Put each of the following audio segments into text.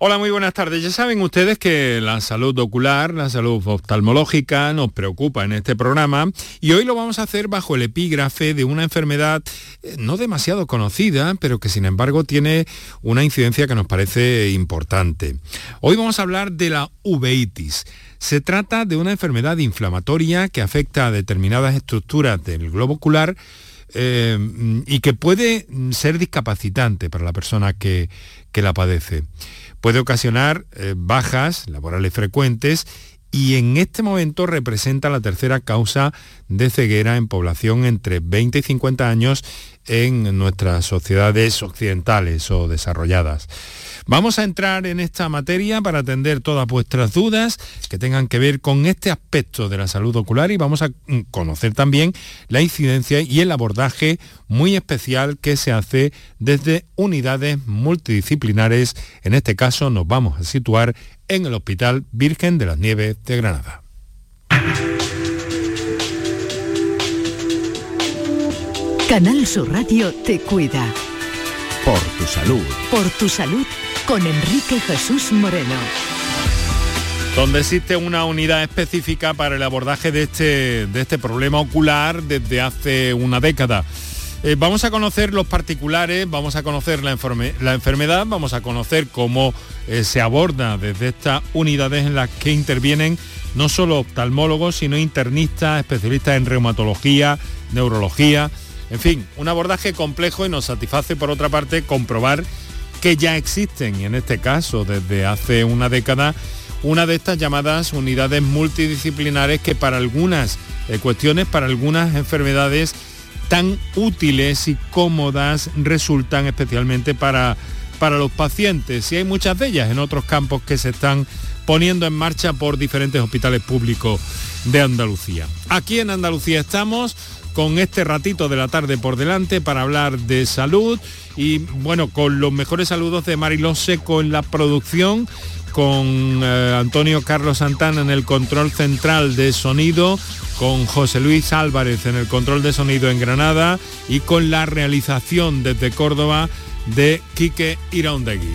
Hola, muy buenas tardes. Ya saben ustedes que la salud ocular, la salud oftalmológica nos preocupa en este programa y hoy lo vamos a hacer bajo el epígrafe de una enfermedad eh, no demasiado conocida, pero que sin embargo tiene una incidencia que nos parece importante. Hoy vamos a hablar de la uveitis. Se trata de una enfermedad inflamatoria que afecta a determinadas estructuras del globo ocular eh, y que puede ser discapacitante para la persona que, que la padece puede ocasionar eh, bajas laborales frecuentes y en este momento representa la tercera causa de ceguera en población entre 20 y 50 años en nuestras sociedades occidentales o desarrolladas. Vamos a entrar en esta materia para atender todas vuestras dudas que tengan que ver con este aspecto de la salud ocular y vamos a mm, conocer también la incidencia y el abordaje muy especial que se hace desde unidades multidisciplinares. En este caso nos vamos a situar en el Hospital Virgen de las Nieves de Granada. Canal Sur Radio te cuida. Por tu salud. Por tu salud con Enrique Jesús Moreno. Donde existe una unidad específica para el abordaje de este, de este problema ocular desde hace una década. Eh, vamos a conocer los particulares, vamos a conocer la, la enfermedad, vamos a conocer cómo eh, se aborda desde estas unidades en las que intervienen no solo oftalmólogos, sino internistas, especialistas en reumatología, neurología, en fin, un abordaje complejo y nos satisface por otra parte comprobar que ya existen, y en este caso desde hace una década, una de estas llamadas unidades multidisciplinares que para algunas eh, cuestiones, para algunas enfermedades tan útiles y cómodas resultan especialmente para, para los pacientes. Y hay muchas de ellas en otros campos que se están poniendo en marcha por diferentes hospitales públicos de Andalucía. Aquí en Andalucía estamos con este ratito de la tarde por delante para hablar de salud y bueno, con los mejores saludos de Mariló Seco en la producción, con eh, Antonio Carlos Santana en el control central de sonido, con José Luis Álvarez en el control de sonido en Granada y con la realización desde Córdoba de Quique Iraundegui.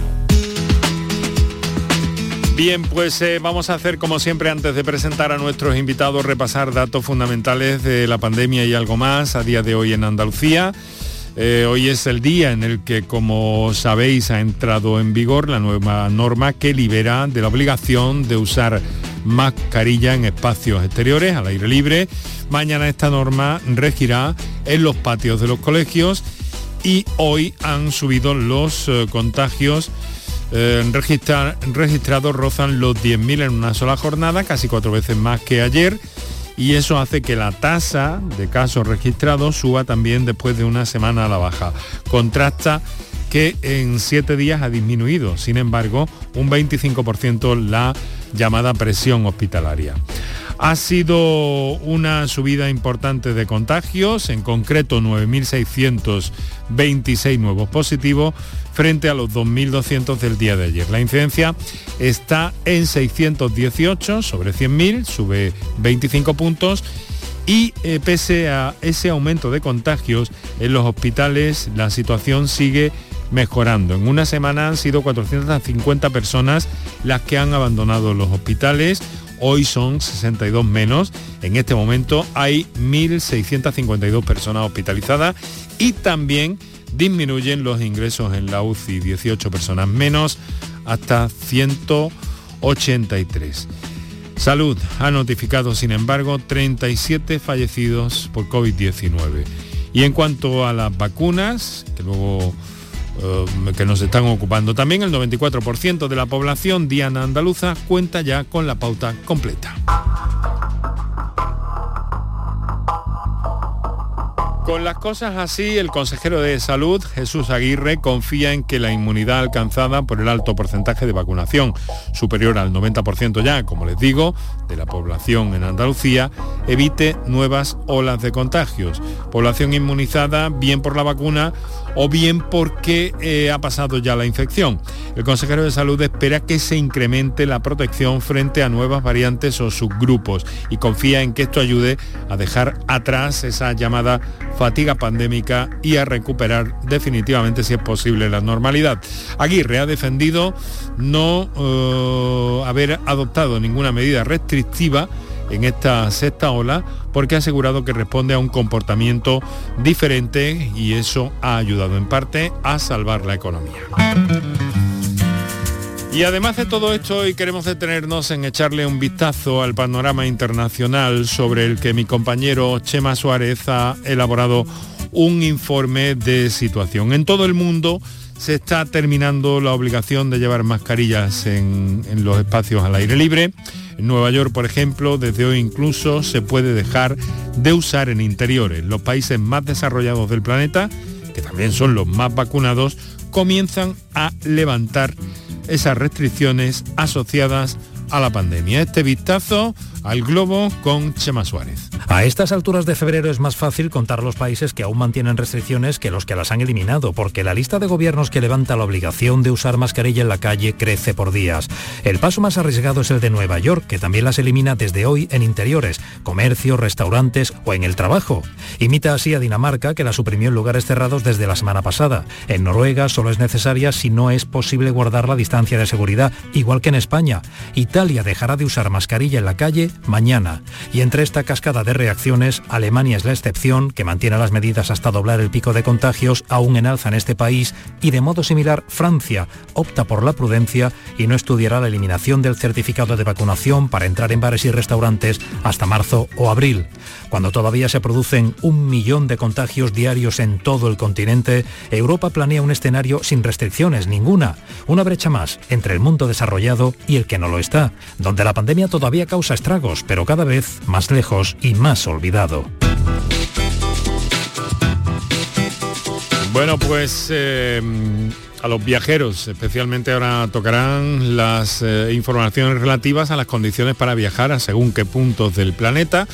Bien, pues eh, vamos a hacer como siempre antes de presentar a nuestros invitados, repasar datos fundamentales de la pandemia y algo más a día de hoy en Andalucía. Eh, hoy es el día en el que, como sabéis, ha entrado en vigor la nueva norma que libera de la obligación de usar mascarilla en espacios exteriores, al aire libre. Mañana esta norma regirá en los patios de los colegios y hoy han subido los eh, contagios eh, registrados rozan los 10.000 en una sola jornada, casi cuatro veces más que ayer, y eso hace que la tasa de casos registrados suba también después de una semana a la baja. Contrasta que en siete días ha disminuido, sin embargo, un 25% la llamada presión hospitalaria. Ha sido una subida importante de contagios, en concreto 9.626 nuevos positivos frente a los 2.200 del día de ayer. La incidencia está en 618 sobre 100.000, sube 25 puntos y eh, pese a ese aumento de contagios en los hospitales, la situación sigue mejorando. En una semana han sido 450 personas las que han abandonado los hospitales, hoy son 62 menos. En este momento hay 1.652 personas hospitalizadas y también disminuyen los ingresos en la UCI, 18 personas menos hasta 183. Salud ha notificado, sin embargo, 37 fallecidos por COVID-19. Y en cuanto a las vacunas, que luego que nos están ocupando. También el 94% de la población diana andaluza cuenta ya con la pauta completa. Con las cosas así, el consejero de Salud, Jesús Aguirre, confía en que la inmunidad alcanzada por el alto porcentaje de vacunación, superior al 90% ya, como les digo, de la población en Andalucía evite nuevas olas de contagios. Población inmunizada bien por la vacuna o bien porque eh, ha pasado ya la infección. El consejero de salud espera que se incremente la protección frente a nuevas variantes o subgrupos y confía en que esto ayude a dejar atrás esa llamada fatiga pandémica y a recuperar definitivamente, si es posible, la normalidad. Aguirre ha defendido no eh, haber adoptado ninguna medida restrictiva en esta sexta ola porque ha asegurado que responde a un comportamiento diferente y eso ha ayudado en parte a salvar la economía. Y además de todo esto, hoy queremos detenernos en echarle un vistazo al panorama internacional sobre el que mi compañero Chema Suárez ha elaborado un informe de situación. En todo el mundo se está terminando la obligación de llevar mascarillas en, los espacios al aire libre. En Nueva York, por ejemplo, desde hoy incluso se puede dejar de usar en interiores. Los países más desarrollados del planeta, que también son los más vacunados, comienzan a levantar esas restricciones asociadas a la pandemia. Este vistazo al globo con Chema Suárez. A estas alturas de febrero es más fácil contar los países que aún mantienen restricciones que los que las han eliminado, porque la lista de gobiernos que levanta la obligación de usar mascarilla en la calle crece por días. El paso más arriesgado es el de Nueva York, que también las elimina desde hoy en interiores, comercios, restaurantes o en el trabajo. Imita así a Dinamarca, que la suprimió en lugares cerrados desde la semana pasada. En Noruega solo es necesaria si no es posible guardar la distancia de seguridad, igual que en España. Italia dejará de usar mascarilla en la calle mañana. Y entre esta cascada de reacciones, Alemania es la excepción, que mantiene las medidas hasta doblar el pico de contagios, aún en alza en este país, y de modo similar Francia opta por la prudencia y no estudiará la eliminación del certificado de vacunación para entrar en bares y restaurantes hasta marzo o abril. Cuando todavía se producen un millón de contagios diarios en todo el continente, Europa planea un escenario sin restricciones ninguna, una brecha más entre el mundo desarrollado y el que no lo está, donde la pandemia todavía causa estragos, pero cada vez más lejos y más olvidado. Bueno, pues eh, a los viajeros, especialmente ahora tocarán las eh, informaciones relativas a las condiciones para viajar a según qué puntos del planeta.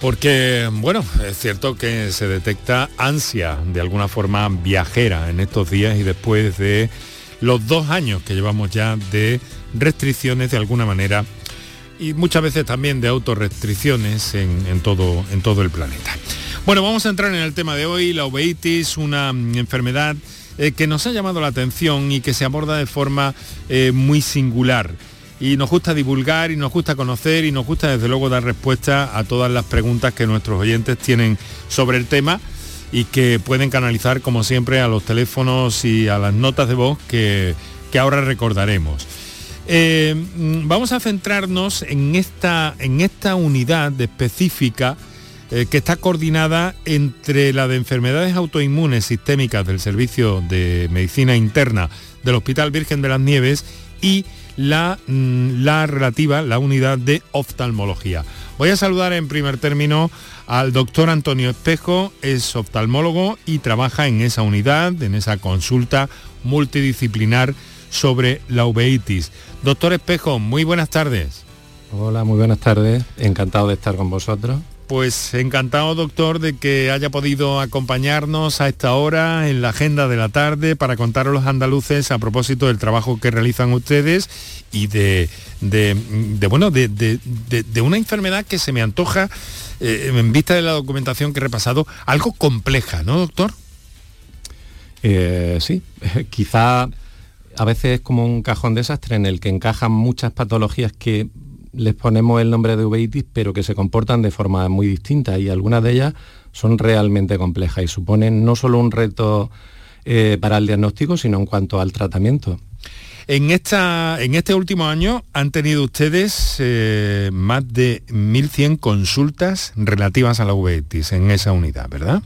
Porque, bueno, es cierto que se detecta ansia de alguna forma viajera en estos días y después de los dos años que llevamos ya de restricciones de alguna manera y muchas veces también de autorrestricciones en, todo, en todo el planeta. Bueno, vamos a entrar en el tema de hoy, la uveitis, una mm, enfermedad eh, que nos ha llamado la atención y que se aborda de forma eh, muy singular. Y nos gusta divulgar y nos gusta conocer y nos gusta desde luego dar respuesta a todas las preguntas que nuestros oyentes tienen sobre el tema y que pueden canalizar como siempre a los teléfonos y a las notas de voz que, que ahora recordaremos. Eh, mm, vamos a centrarnos en esta, en esta unidad específica eh, que está coordinada entre la de enfermedades autoinmunes sistémicas del Servicio de Medicina Interna del Hospital Virgen de las Nieves y la, mm, la relativa, la unidad de oftalmología. Voy a saludar en primer término al doctor Antonio Espejo, es oftalmólogo y trabaja en esa unidad, en esa consulta multidisciplinar sobre la uveitis. Doctor Espejo, muy buenas tardes. Hola, muy buenas tardes. Encantado de estar con vosotros. Pues encantado, doctor, de que haya podido acompañarnos a esta hora en la agenda de la tarde para contar a los andaluces a propósito del trabajo que realizan ustedes y de, de, bueno, de, una enfermedad que se me antoja, eh, en vista de la documentación que he repasado, algo compleja, ¿no, doctor? Eh, sí, quizá a veces es como un cajón desastre en el que encajan muchas patologías que les ponemos el nombre de uveitis, pero que se comportan de forma muy distinta y algunas de ellas son realmente complejas y suponen no solo un reto eh, para el diagnóstico, sino en cuanto al tratamiento. En, esta, en este último año han tenido ustedes eh, más de 1.100 consultas relativas a la uveitis en esa unidad, ¿verdad?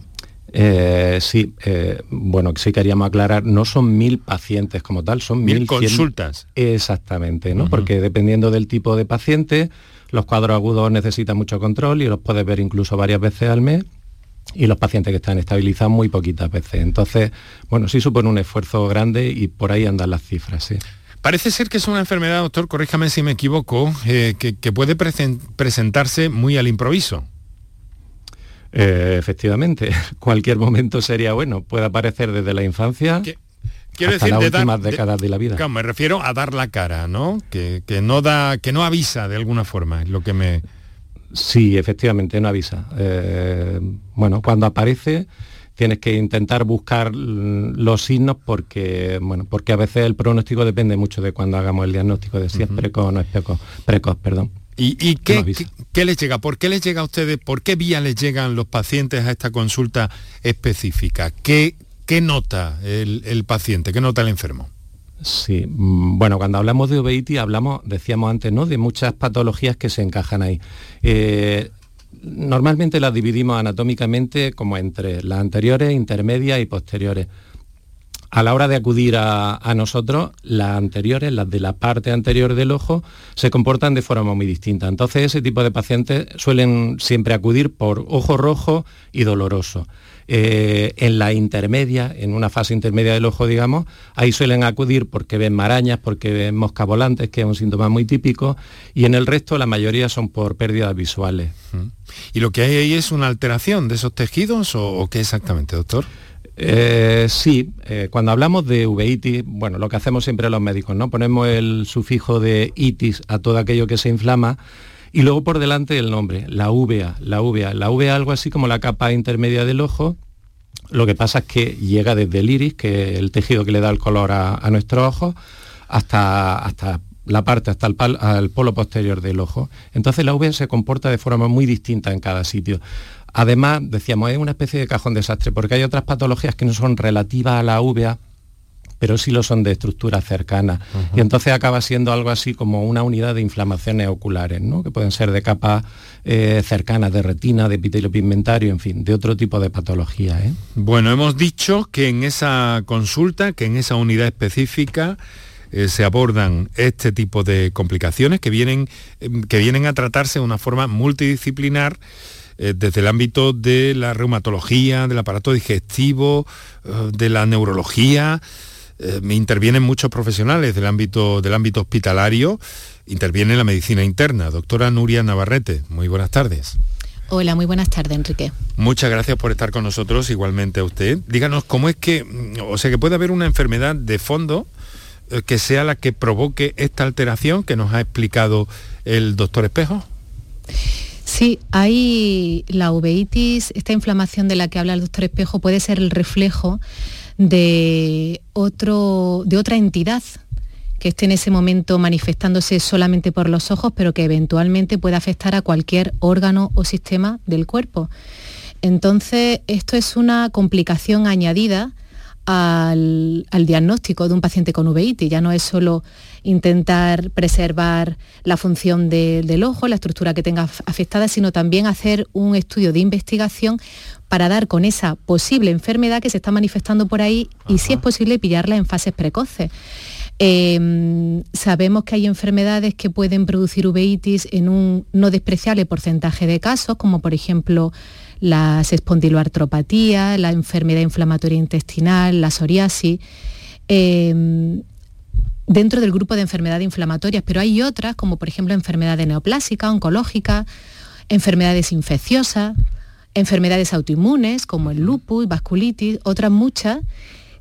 Eh, sí, eh, bueno, sí queríamos aclarar, no son mil pacientes como tal, son mil, consultas. Exactamente, ¿no? Porque dependiendo del tipo de paciente, los cuadros agudos necesitan mucho control y los puedes ver incluso varias veces al mes y los pacientes que están estabilizados muy poquitas veces. Entonces, bueno, sí supone un esfuerzo grande y por ahí andan las cifras, sí. Parece ser que es una enfermedad, doctor, corríjame si me equivoco, eh, que, puede presentarse muy al improviso. Eh, efectivamente, cualquier momento sería bueno. Puede aparecer desde la infancia. Quiero hasta decir, las últimas décadas de, la vida. me refiero a dar la cara, ¿no? Que, no da, que no avisa de alguna forma, es lo que me. Sí, efectivamente, no avisa. Eh, bueno, cuando aparece tienes que intentar buscar los signos porque, bueno, porque a veces el pronóstico depende mucho de cuando hagamos el diagnóstico de si es precoz o no es precoz, precoz perdón. ¿Y, qué, qué, les llega? ¿Por qué les llega a ustedes? ¿Por qué vía les llegan los pacientes a esta consulta específica? ¿Qué, qué nota el, paciente? ¿Qué nota el enfermo? Sí, mm, bueno, cuando hablamos de uveitis hablamos, decíamos antes, ¿no? De muchas patologías que se encajan ahí. Eh, normalmente las dividimos anatómicamente como entre las anteriores, intermedias y posteriores. A la hora de acudir a, nosotros, las anteriores, las de la parte anterior del ojo, se comportan de forma muy distinta. Entonces ese tipo de pacientes suelen siempre acudir por ojo rojo y doloroso. Eh, en la intermedia, en una fase intermedia del ojo, digamos, ahí suelen acudir porque ven marañas, porque ven moscas volantes, que es un síntoma muy típico, y en el resto la mayoría son por pérdidas visuales. ¿Y lo que hay ahí es una alteración de esos tejidos o, qué exactamente, doctor? Eh, sí, eh, cuando hablamos de uveitis, bueno, lo que hacemos siempre los médicos, ¿no? Ponemos el sufijo de itis a todo aquello que se inflama y luego por delante el nombre, la uvea, la uvea. La uvea algo así como la capa intermedia del ojo. Lo que pasa es que llega desde el iris, que es el tejido que le da el color a, nuestro ojo, hasta, hasta la parte, hasta el, polo posterior del ojo. Entonces la uvea se comporta de forma muy distinta en cada sitio. Además, decíamos, es una especie de cajón desastre, porque hay otras patologías que no son relativas a la uvea, pero sí lo son de estructuras cercanas. Y entonces acaba siendo algo así como una unidad de inflamaciones oculares, ¿no? que pueden ser de capas eh, cercanas de retina, de epitelio pigmentario, en fin, de otro tipo de patología. ¿eh? Bueno, hemos dicho que en esa consulta, que en esa unidad específica, eh, se abordan este tipo de complicaciones que vienen, que vienen a tratarse de una forma multidisciplinar desde el ámbito de la reumatología, del aparato digestivo, de la neurología, eh, me intervienen muchos profesionales del ámbito, del ámbito hospitalario, interviene la medicina interna. Doctora Nuria Navarrete, muy buenas tardes. Hola, muy buenas tardes, Enrique. Muchas gracias por estar con nosotros, igualmente a usted. Díganos cómo es que, o sea, que puede haber una enfermedad de fondo eh, que sea la que provoque esta alteración que nos ha explicado el doctor Espejo. Sí, hay la uveitis, esta inflamación de la que habla el doctor Espejo puede ser el reflejo de, otro, de otra entidad que esté en ese momento manifestándose solamente por los ojos, pero que eventualmente pueda afectar a cualquier órgano o sistema del cuerpo. Entonces, esto es una complicación añadida al, diagnóstico de un paciente con uveitis. Ya no es solo intentar preservar la función del ojo, la estructura que tenga afectada, sino también hacer un estudio de investigación para dar con esa posible enfermedad que se está manifestando por ahí y si es posible pillarla en fases precoces. Em, sabemos que hay enfermedades que pueden producir uveitis en un no despreciable porcentaje de casos, como por ejemplo las espondiloartropatías, la enfermedad inflamatoria intestinal, la psoriasis, em, dentro del grupo de enfermedades inflamatorias, pero hay otras, como por ejemplo enfermedades neoplásicas, oncológicas, enfermedades infecciosas, enfermedades autoinmunes como el lupus, vasculitis, otras muchas,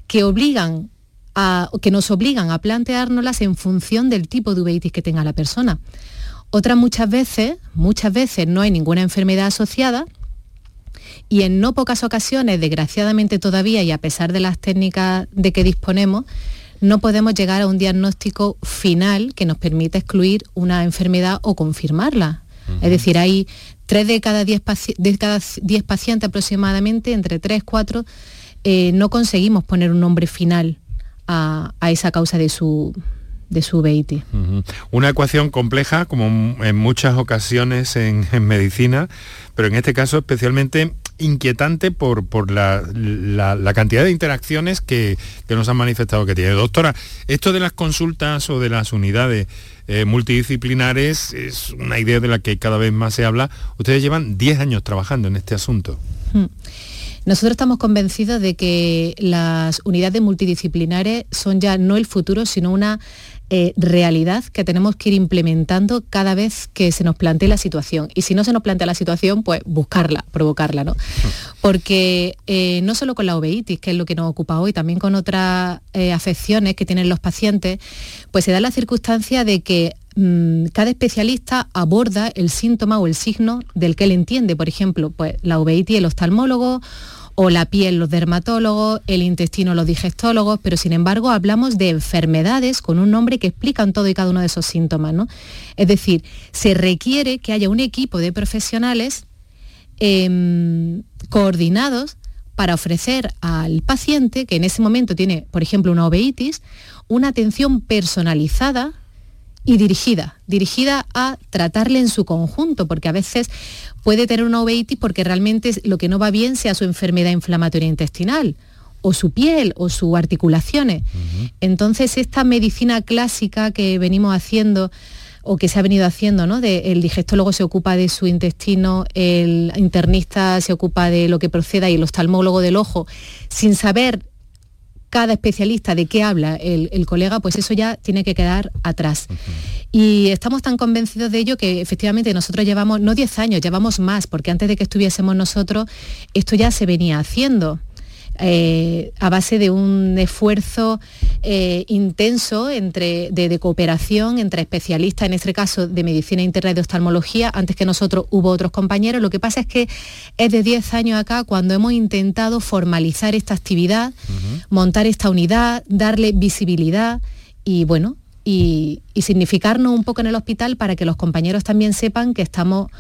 que obligan a, que nos obligan a planteárnoslas en función del tipo de uveitis que tenga la persona. Otras muchas veces, muchas veces no hay ninguna enfermedad asociada y en no pocas ocasiones, desgraciadamente todavía y a pesar de las técnicas de que disponemos, no podemos llegar a un diagnóstico final que nos permita excluir una enfermedad o confirmarla. Es decir, hay tres de cada diez, pacientes aproximadamente, entre tres, cuatro, eh, no conseguimos poner un nombre final a, esa causa de su, de su Una ecuación compleja, como en muchas ocasiones en, medicina, pero en este caso especialmente inquietante por, por la, cantidad de interacciones que, que, nos han manifestado que tiene. Doctora, esto de las consultas o de las unidades eh, multidisciplinares es una idea de la que cada vez más se habla. Ustedes llevan 10 años trabajando en este asunto. Hmm. Nosotros estamos convencidos de que las unidades multidisciplinares son ya no el futuro, sino una eh, realidad que tenemos que ir implementando cada vez que se nos plantee la situación. Y si no se nos plantea la situación, pues buscarla, provocarla, ¿no? Porque eh, no solo con la uveitis, que es lo que nos ocupa hoy, también con otras eh, afecciones que tienen los pacientes, pues se da la circunstancia de que mm, cada especialista aborda el síntoma o el signo del que él entiende. Por ejemplo, pues la uveitis el oftalmólogo o la piel los dermatólogos, el intestino los digestólogos, pero sin embargo hablamos de enfermedades con un nombre que explican todo y cada uno de esos síntomas. ¿no? Es decir, se requiere que haya un equipo de profesionales em, coordinados para ofrecer al paciente que en ese momento tiene, por ejemplo, una uveitis, una atención personalizada y dirigida, dirigida a tratarle en su conjunto, porque a veces puede tener una uveitis porque realmente lo que no va bien sea su enfermedad inflamatoria intestinal o su piel o sus articulaciones. Entonces, esta medicina clásica que venimos haciendo o que se ha venido haciendo, ¿no? el digestólogo se ocupa de su intestino, el internista se ocupa de lo que proceda y el oftalmólogo del ojo, sin saber cada especialista de qué habla el, colega, pues eso ya tiene que quedar atrás. Y estamos tan convencidos de ello que efectivamente nosotros llevamos, no 10 años, llevamos más, porque antes de que estuviésemos nosotros, esto ya se venía haciendo. Eh, a base de un esfuerzo eh, intenso entre, de, cooperación entre especialistas, en este caso de medicina interna y de oftalmología. Antes que nosotros hubo otros compañeros. Lo que pasa es que es de 10 años acá cuando hemos intentado formalizar esta actividad, montar esta unidad, darle visibilidad y bueno, y, significarnos un poco en el hospital para que los compañeros también sepan que estamos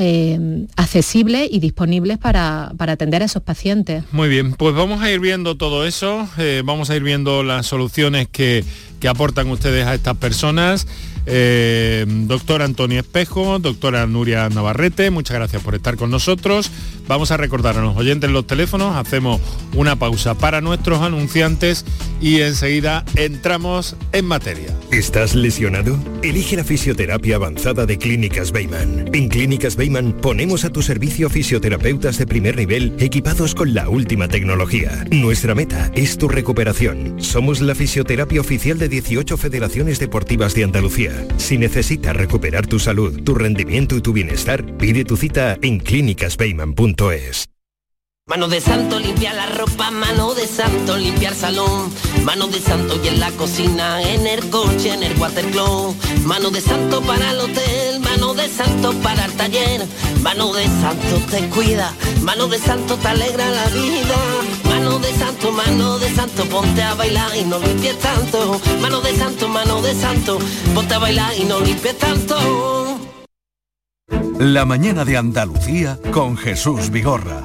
eh, accesibles y disponibles para, atender a esos pacientes. Muy bien, pues vamos a ir viendo todo eso, eh, vamos a ir viendo las soluciones que, que aportan ustedes a estas personas. Eh, doctor Antonio Espejo, doctora Nuria Navarrete, muchas gracias por estar con nosotros. Vamos a recordar a los oyentes los teléfonos, hacemos una pausa para nuestros anunciantes y enseguida entramos en materia. ¿Estás lesionado? Elige la fisioterapia avanzada de Clínicas Beyman. En Clínicas Beyman ponemos a tu servicio fisioterapeutas de primer nivel equipados con la última tecnología. Nuestra meta es tu recuperación. Somos la fisioterapia oficial de 18 federaciones deportivas de Andalucía si necesitas recuperar tu salud, tu rendimiento y tu bienestar, pide tu cita en clínicasbeyman.es. Mano de santo limpia la ropa, mano de santo limpiar salón, mano de santo y en la cocina, en el coche, en el watercloak, mano de santo para el hotel, mano de santo para el taller, mano de santo te cuida, mano de santo te alegra la vida, mano de santo, mano de santo, ponte a bailar y no limpies tanto, mano de santo, mano de santo, ponte a bailar y no limpies tanto. La mañana de Andalucía con Jesús Vigorra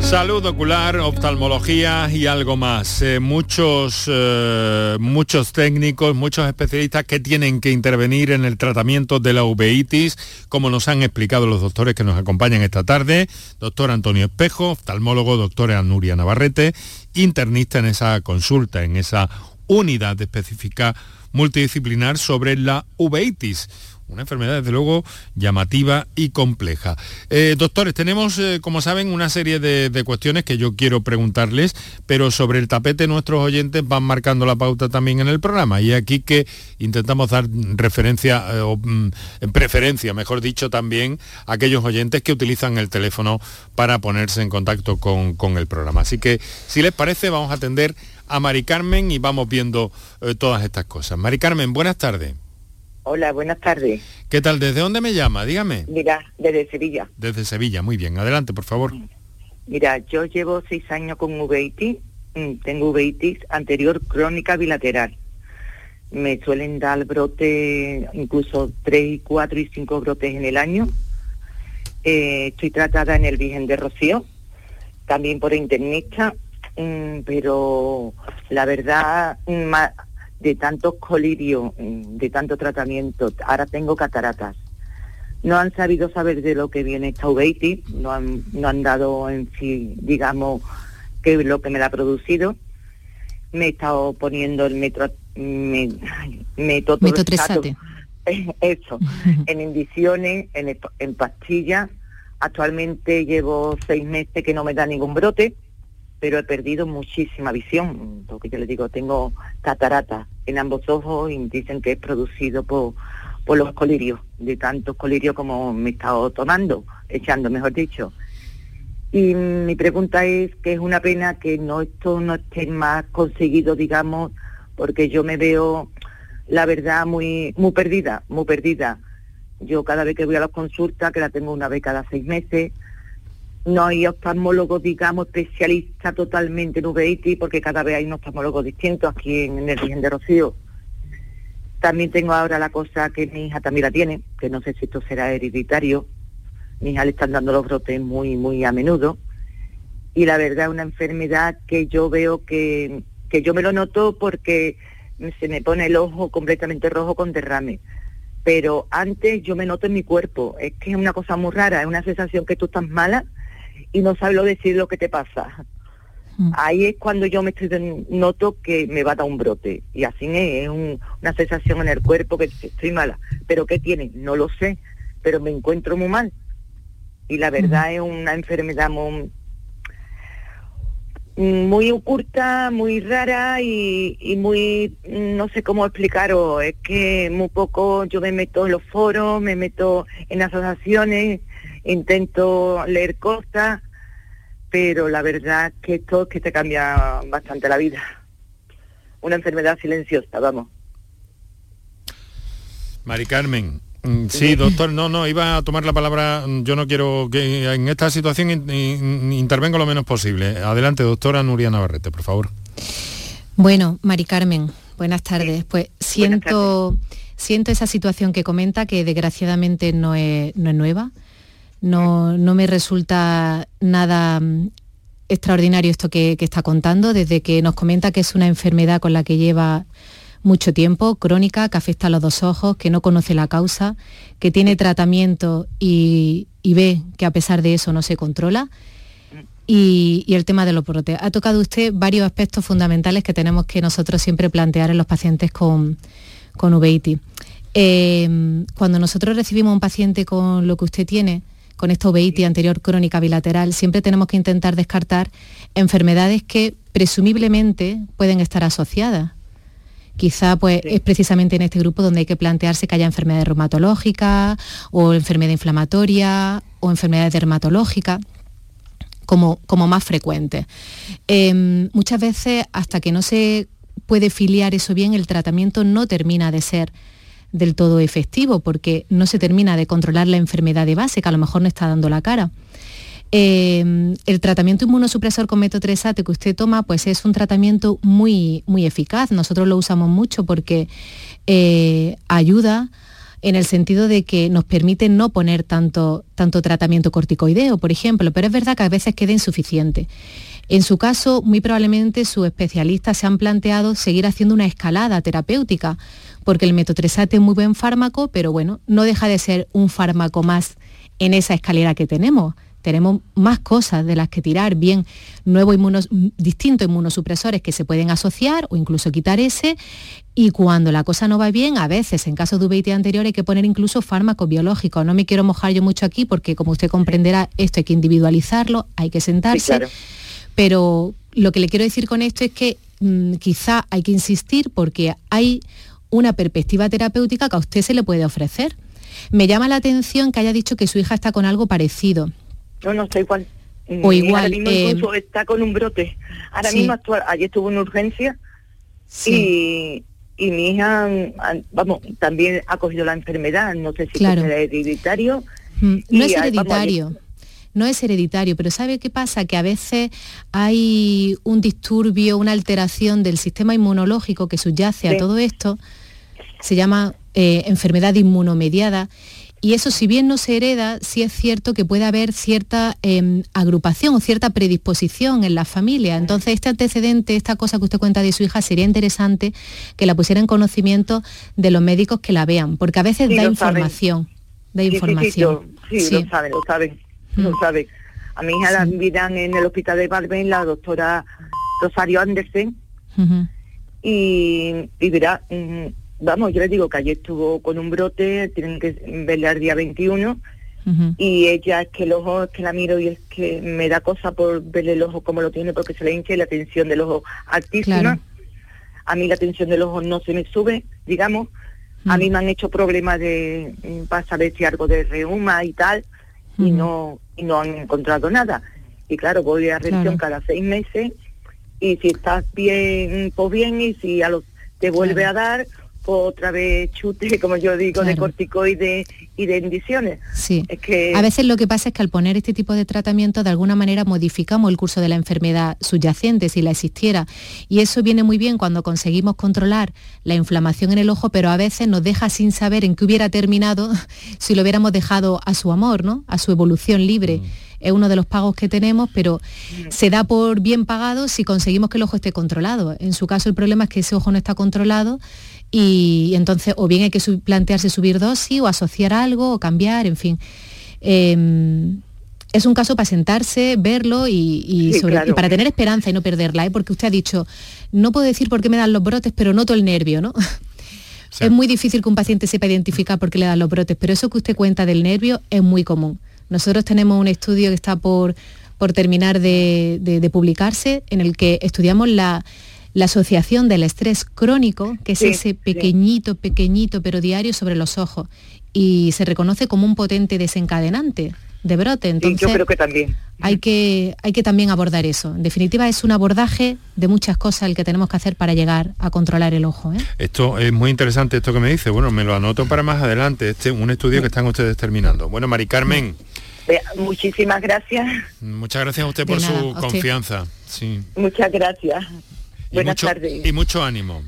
Salud ocular, oftalmología y algo más. Eh, muchos, eh, muchos técnicos, muchos especialistas que tienen que intervenir en el tratamiento de la uveitis, como nos han explicado los doctores que nos acompañan esta tarde. Doctor Antonio Espejo, oftalmólogo, doctora Nuria Navarrete, internista en esa consulta, en esa unidad específica multidisciplinar sobre la uveitis una enfermedad, desde luego, llamativa y compleja. Eh, doctores, tenemos, eh, como saben, una serie de, cuestiones que yo quiero preguntarles, pero sobre el tapete nuestros oyentes van marcando la pauta también en el programa. Y aquí que intentamos dar referencia, eh, o mm, preferencia, mejor dicho, también a aquellos oyentes que utilizan el teléfono para ponerse en contacto con, con el programa. Así que, si les parece, vamos a atender a Mari Carmen y vamos viendo todas estas cosas. Mari Carmen, buenas tardes. Hola, buenas tardes. ¿Qué tal? ¿Desde dónde me llama? Dígame. Mira, desde Sevilla. Desde Sevilla, muy bien. Adelante, por favor. Mira, yo llevo seis años con uveitis. Mm, Tengo uveitis anterior crónica bilateral. Me suelen dar brotes, incluso tres, cuatro y cinco brotes en el año. Eh, estoy tratada en el Virgen de Rocío, también por internista, mm, pero la verdad, mm, de tantos colirios, mm, de tanto tratamiento, ahora tengo cataratas. No han sabido saber de lo que viene esta uveitis, no han, no han dado en sí, digamos, qué es lo que me la ha producido. Me he estado poniendo el metro, me, Metotrexate. eso, en indiciones, en, en pastillas. Actualmente llevo seis meses que no me da ningún brote, pero he perdido muchísima visión, porque yo les digo, tengo catarata en ambos ojos y dicen que es producido por, por los colirios, de tantos colirios como me he estado tomando, echando, mejor dicho. Y mi pregunta es que es una pena que no esto no esté más conseguido, digamos, porque yo me veo, la verdad, muy, muy perdida, muy perdida. Yo cada vez que voy a las consultas, que la tengo una vez cada seis meses, no hay oftalmólogos, digamos, especialistas totalmente en uveitis, porque cada vez hay un oftalmólogo distinto aquí en, en el Virgen de Rocío. También tengo ahora la cosa que mi hija también la tiene, que no sé si esto será hereditario. Mi hija le están dando los brotes muy, muy a menudo. Y la verdad es una enfermedad que yo veo que, que yo me lo noto porque se me pone el ojo completamente rojo con derrame. Pero antes yo me noto en mi cuerpo. Es que es una cosa muy rara, es una sensación que tú estás mala y no sabes lo decir lo que te pasa. Ahí es cuando yo me estoy noto que me va a dar un brote. Y así es, es un- una sensación en el cuerpo que estoy mala. ¿Pero qué tiene? No lo sé, pero me encuentro muy mal. Y la verdad es una enfermedad muy, muy oculta, muy rara y, y muy, no sé cómo explicaros, es que muy poco yo me meto en los foros, me meto en asociaciones, intento leer cosas, pero la verdad que esto es que te cambia bastante la vida. Una enfermedad silenciosa, vamos. Mari Carmen. mm, Sí, doctor, no, no, iba a tomar la palabra, mm, yo no quiero que en esta situación in- in- intervengo lo menos posible. Adelante, doctora Nuria Navarrete, por favor. Bueno, Mari Carmen, buenas tardes. Pues siento, siento esa situación que comenta, que desgraciadamente no es, no es nueva. No, no me resulta nada mm, extraordinario esto que, está contando, desde que nos comenta que es una enfermedad con la que lleva mucho tiempo, crónica, que afecta a los dos ojos, que no conoce la causa, que tiene tratamiento y, ve que a pesar de eso no se controla. Y, el tema de los brotes. Ha tocado usted varios aspectos fundamentales que tenemos que nosotros siempre plantear en los pacientes con, con. Eh, cuando nosotros recibimos un paciente con lo que usted tiene, con esta uveitis anterior crónica bilateral, siempre tenemos que intentar descartar enfermedades que presumiblemente pueden estar asociadas. Quizá pues es precisamente en este grupo donde hay que plantearse que haya enfermedades reumatológicas o enfermedad inflamatoria o enfermedades dermatológicas como, como más frecuentes. Eh, muchas veces hasta que no se puede filiar eso bien, el tratamiento no termina de ser del todo efectivo porque no se termina de controlar la enfermedad de base, que a lo mejor no está dando la cara. Eh, el tratamiento inmunosupresor con metotrexate que usted toma, pues es un tratamiento muy, muy eficaz. Nosotros lo usamos mucho porque eh, ayuda en el sentido de que nos permite no poner tanto, tanto tratamiento corticoideo, por ejemplo, pero es verdad que a veces queda insuficiente. En su caso, muy probablemente sus especialistas se han planteado seguir haciendo una escalada terapéutica, porque el metotrexate es muy buen fármaco, pero bueno, no deja de ser un fármaco más en esa escalera que tenemos. Tenemos más cosas de las que tirar, bien nuevos inmunos, distintos inmunosupresores que se pueden asociar o incluso quitar ese. Y cuando la cosa no va bien, a veces en caso de uveitis anterior hay que poner incluso fármacos biológicos. No me quiero mojar yo mucho aquí porque como usted comprenderá, esto hay que individualizarlo, hay que sentarse. Sí, claro. Pero lo que le quiero decir con esto es que mmm, quizá hay que insistir porque hay una perspectiva terapéutica que a usted se le puede ofrecer. Me llama la atención que haya dicho que su hija está con algo parecido. No, no sé igual. O Mi igual, Ahora mismo eh, está con un brote. Ahora sí. mismo actual, ayer estuvo en urgencia Sí. y y mi hija, mm, vamos, también ha cogido la enfermedad, no sé si Claro. es hereditario. Mm, Y, No es ah, vamos, hereditario. No es hereditario, pero ¿sabe qué pasa? Que a veces hay un disturbio, una alteración del sistema inmunológico que subyace a Sí. todo esto. Se llama eh, enfermedad inmunomediada. Y eso, si bien no se hereda, sí es cierto que puede haber cierta eh, agrupación o cierta predisposición en la familia. Entonces, este antecedente, esta cosa que usted cuenta de su hija, sería interesante que la pusiera en conocimiento de los médicos que la vean, porque a veces Sí, da saben. información. Da Sí, sí, sí, información. lo- sí, lo saben, lo saben, lo saben. A mi hija la miran en el hospital de Barben, la doctora Rosario Andersen, y, y verá, mm, vamos, yo les digo que ayer estuvo con un brote, tienen que verla el día 21, Ujú. y ella es que el ojo, es que la miro y es que me da cosa por verle el ojo como lo tiene, porque se le hincha y la tensión del ojo altísima. Claro. A mí la tensión del ojo no se me sube, digamos. A Mm. mí me han hecho problemas de mm, para saber si algo de reuma y tal, y no y no han encontrado nada. Y claro, voy a revisión Claro. cada seis meses y si estás bien, pues bien, y si a los te vuelve Claro. a dar, otra vez chute, como yo digo, de corticoides y de indiciones. Sí. Es que A veces lo que pasa es que al poner este tipo de tratamiento de alguna manera modificamos el curso de la enfermedad subyacente si la existiera y eso viene muy bien cuando conseguimos controlar la inflamación en el ojo, pero a veces nos deja sin saber en qué hubiera terminado si lo hubiéramos dejado a su amor, ¿no? A su evolución libre. Es uno de los pagos que tenemos, pero se da por bien pagado si conseguimos que el ojo esté controlado. En su caso el problema es que ese ojo no está controlado y entonces o bien hay que plantearse subir dosis o asociar algo o cambiar, en fin. Eh, es un caso para sentarse, verlo y, y Sí, sobre- claro. y para tener esperanza y no perderla, ¿eh? porque usted ha dicho, no puedo decir por qué me dan los brotes, pero noto el nervio, ¿no? Sí. Es muy difícil que un paciente sepa identificar por qué le dan los brotes, pero eso que usted cuenta del nervio es muy común. Nosotros tenemos un estudio que está por, por terminar de, de- de publicarse, en el que estudiamos la, la asociación del estrés crónico, que es Sí, ese sí. pequeñito, pequeñito, pero diario sobre los ojos, y se reconoce como un potente desencadenante de brote. sí, Entonces, yo creo que también. hay que, hay que también abordar eso. En definitiva, es un abordaje de muchas cosas el que tenemos que hacer para llegar a controlar el ojo. ¿eh? Esto es muy interesante esto que me dice. Bueno, me lo anoto para más adelante. Este un estudio que están ustedes terminando. Bueno, Mari Carmen, Muchísimas gracias, muchas gracias a usted por nada, su usted. confianza. Sí. muchas gracias. Buenas mucho, tardes. y mucho ánimo.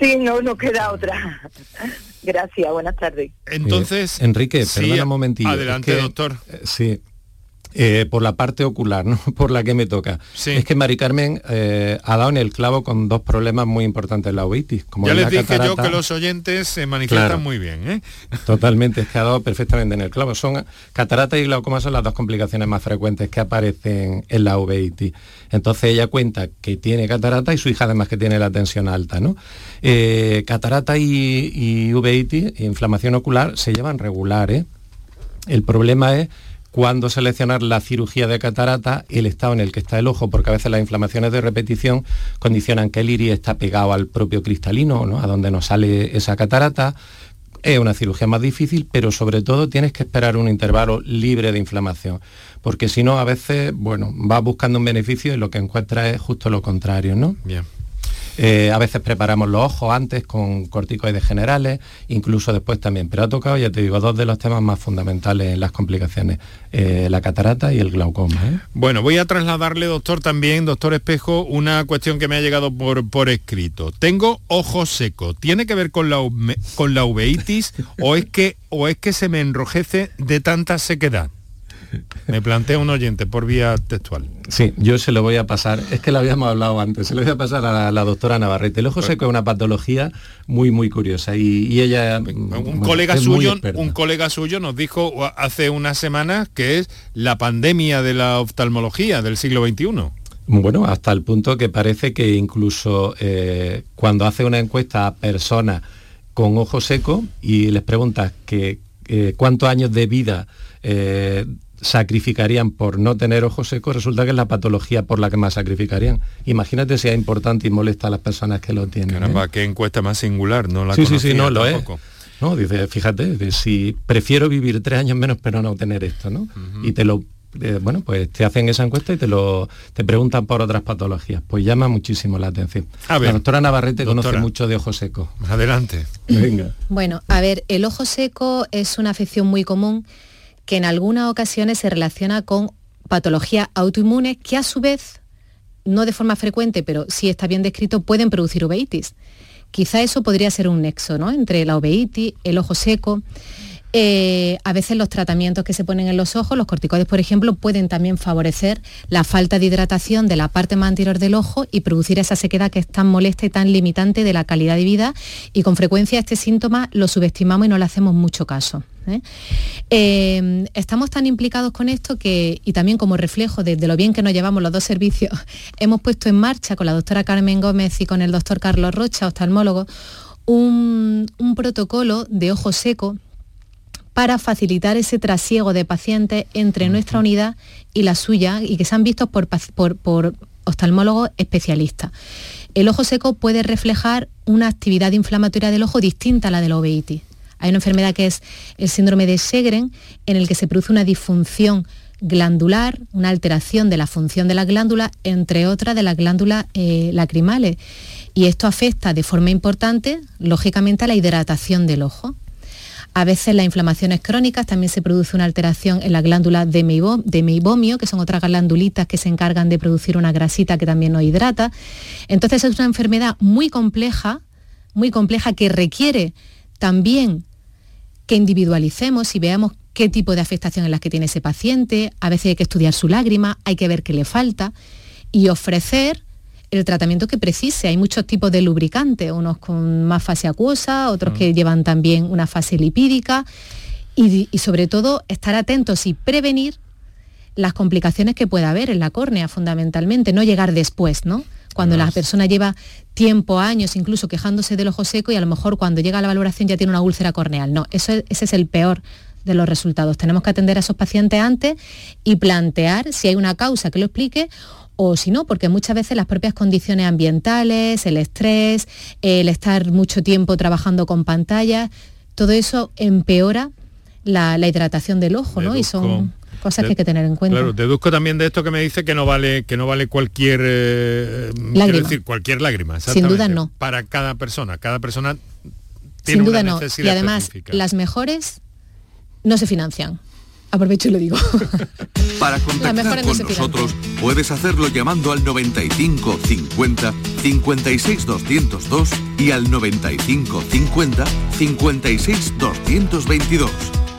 Sí, no, no queda otra. Gracias, buenas tardes. Entonces, Eh, Enrique, sí, perdona un momentillo. Adelante, es que, doctor. eh, Sí. Eh, por la parte ocular, ¿no? por la que me toca. Sí. Es que Mari Carmen eh, ha dado en el clavo con dos problemas muy importantes en la uveitis. Como Ya es les dije yo catarata- que los oyentes se manifiestan Claro. muy bien. ¿eh? Totalmente, es que ha dado perfectamente en el clavo. Son catarata y glaucoma son las dos complicaciones más frecuentes que aparecen en la uveitis. Entonces ella cuenta que tiene catarata y su hija además que tiene la tensión alta, ¿no? Eh, catarata y, y uveitis, inflamación ocular, se llevan regulares. El problema es cuando seleccionar la cirugía de catarata, el estado en el que está el ojo, porque a veces las inflamaciones de repetición condicionan que el iris está pegado al propio cristalino, ¿no? a donde nos sale esa catarata. Es una cirugía más difícil, pero sobre todo tienes que esperar un intervalo libre de inflamación, porque si no, a veces, bueno, vas buscando un beneficio y lo que encuentras es justo lo contrario, ¿no? Bien. Eh, a veces preparamos los ojos antes con corticoides generales, incluso después también. Pero ha tocado, ya te digo, dos de los temas más fundamentales en las complicaciones, eh, la catarata y el glaucoma. ¿eh? Bueno, voy a trasladarle, doctor, también, doctor Espejo, una cuestión que me ha llegado por, por escrito. Tengo ojo seco. ¿Tiene que ver con la, con la uveitis o es, que, o es que se me enrojece de tanta sequedad? Me plantea un oyente por vía textual. Sí, yo se lo voy a pasar, es que lo habíamos hablado antes, se lo voy a pasar a la, la doctora Navarrete. El ojo seco es una patología muy, muy curiosa y, y ella... Un bueno, colega suyo, un colega suyo nos dijo hace unas semanas que es la pandemia de la oftalmología del siglo XXI. Bueno, hasta el punto que parece que incluso eh, cuando hace una encuesta a personas con ojo seco y les preguntas que eh, cuántos años de vida eh, sacrificarían por no tener ojo seco, resulta que es la patología por la que más sacrificarían. Imagínate si es importante y molesta a las personas que lo tienen. ¿eh? Caramba, qué encuesta más singular, no la sí, sí, sí, no, lo es. No, dice, fíjate, de si prefiero vivir tres años menos pero no tener esto, ¿no? Y te lo eh, bueno, pues te hacen esa encuesta y te lo te preguntan por otras patologías. Pues llama muchísimo la atención. la doctora Navarrete conoce mucho de ojo seco. Adelante. Venga. Bueno, a ver, el ojo seco es una afección muy común que en algunas ocasiones se relaciona con patologías autoinmunes que a su vez, no de forma frecuente, pero sí está bien descrito, pueden producir uveitis. Quizá eso podría ser un nexo ¿no? entre la uveitis, el ojo seco. Eh, a veces los tratamientos que se ponen en los ojos, los corticoides por ejemplo, pueden también favorecer la falta de hidratación de la parte más anterior del ojo y producir esa sequedad que es tan molesta y tan limitante de la calidad de vida y con frecuencia este síntoma lo subestimamos y no le hacemos mucho caso. ¿Eh? Eh, estamos tan implicados con esto que, y también como reflejo de, lo bien que nos llevamos los dos servicios, hemos puesto en marcha con la doctora Carmen Gómez y con el doctor Carlos Rocha, oftalmólogo, un, un protocolo de ojo seco para facilitar ese trasiego de pacientes entre nuestra unidad y la suya y que sean vistos por, por, oftalmólogos especialistas. El ojo seco puede reflejar una actividad inflamatoria del ojo distinta a la de la. Hay una enfermedad que es el síndrome de Segren, en el que se produce una disfunción glandular, una alteración de la función de la glándula, entre otras de las glándulas eh, lacrimales. Y esto afecta de forma importante, lógicamente, a la hidratación del ojo. A veces las inflamaciones crónicas también se produce una alteración en la glándula de, meibomio, que son otras glandulitas que se encargan de producir una grasita que también nos hidrata. Entonces es una enfermedad muy compleja, muy compleja que requiere también que individualicemos y veamos qué tipo de afectación es la que tiene ese paciente. A veces hay que estudiar su lágrima, hay que ver qué le falta y ofrecer el tratamiento que precise. Hay muchos tipos de lubricantes, unos con más fase acuosa, otros que mm. llevan también una fase lipídica y, sobre todo estar atentos y prevenir las complicaciones que pueda haber en la córnea fundamentalmente, no llegar después, ¿no? Cuando la persona lleva tiempo, años, incluso quejándose del ojo seco y a lo mejor cuando llega a la valoración ya tiene una úlcera corneal. No, eso, ese es el peor de los resultados. Tenemos que atender a esos pacientes antes y plantear si hay una causa que lo explique o si no, porque muchas veces las propias condiciones ambientales, el estrés, el estar mucho tiempo trabajando con pantallas, todo eso empeora la, hidratación del ojo, ¿no? Y son cosas que hay que tener en cuenta. Claro, deduzco también de esto que me dice que no vale que no vale cualquier eh, lágrima. decir cualquier lágrima, Sin duda no. Para cada persona, cada persona tiene Sin duda no. Y además las mejores no se financian. Aprovecho y lo digo. Para contactar con nosotros puedes hacerlo llamando al 95 50 56 202 y al 95 50 56 222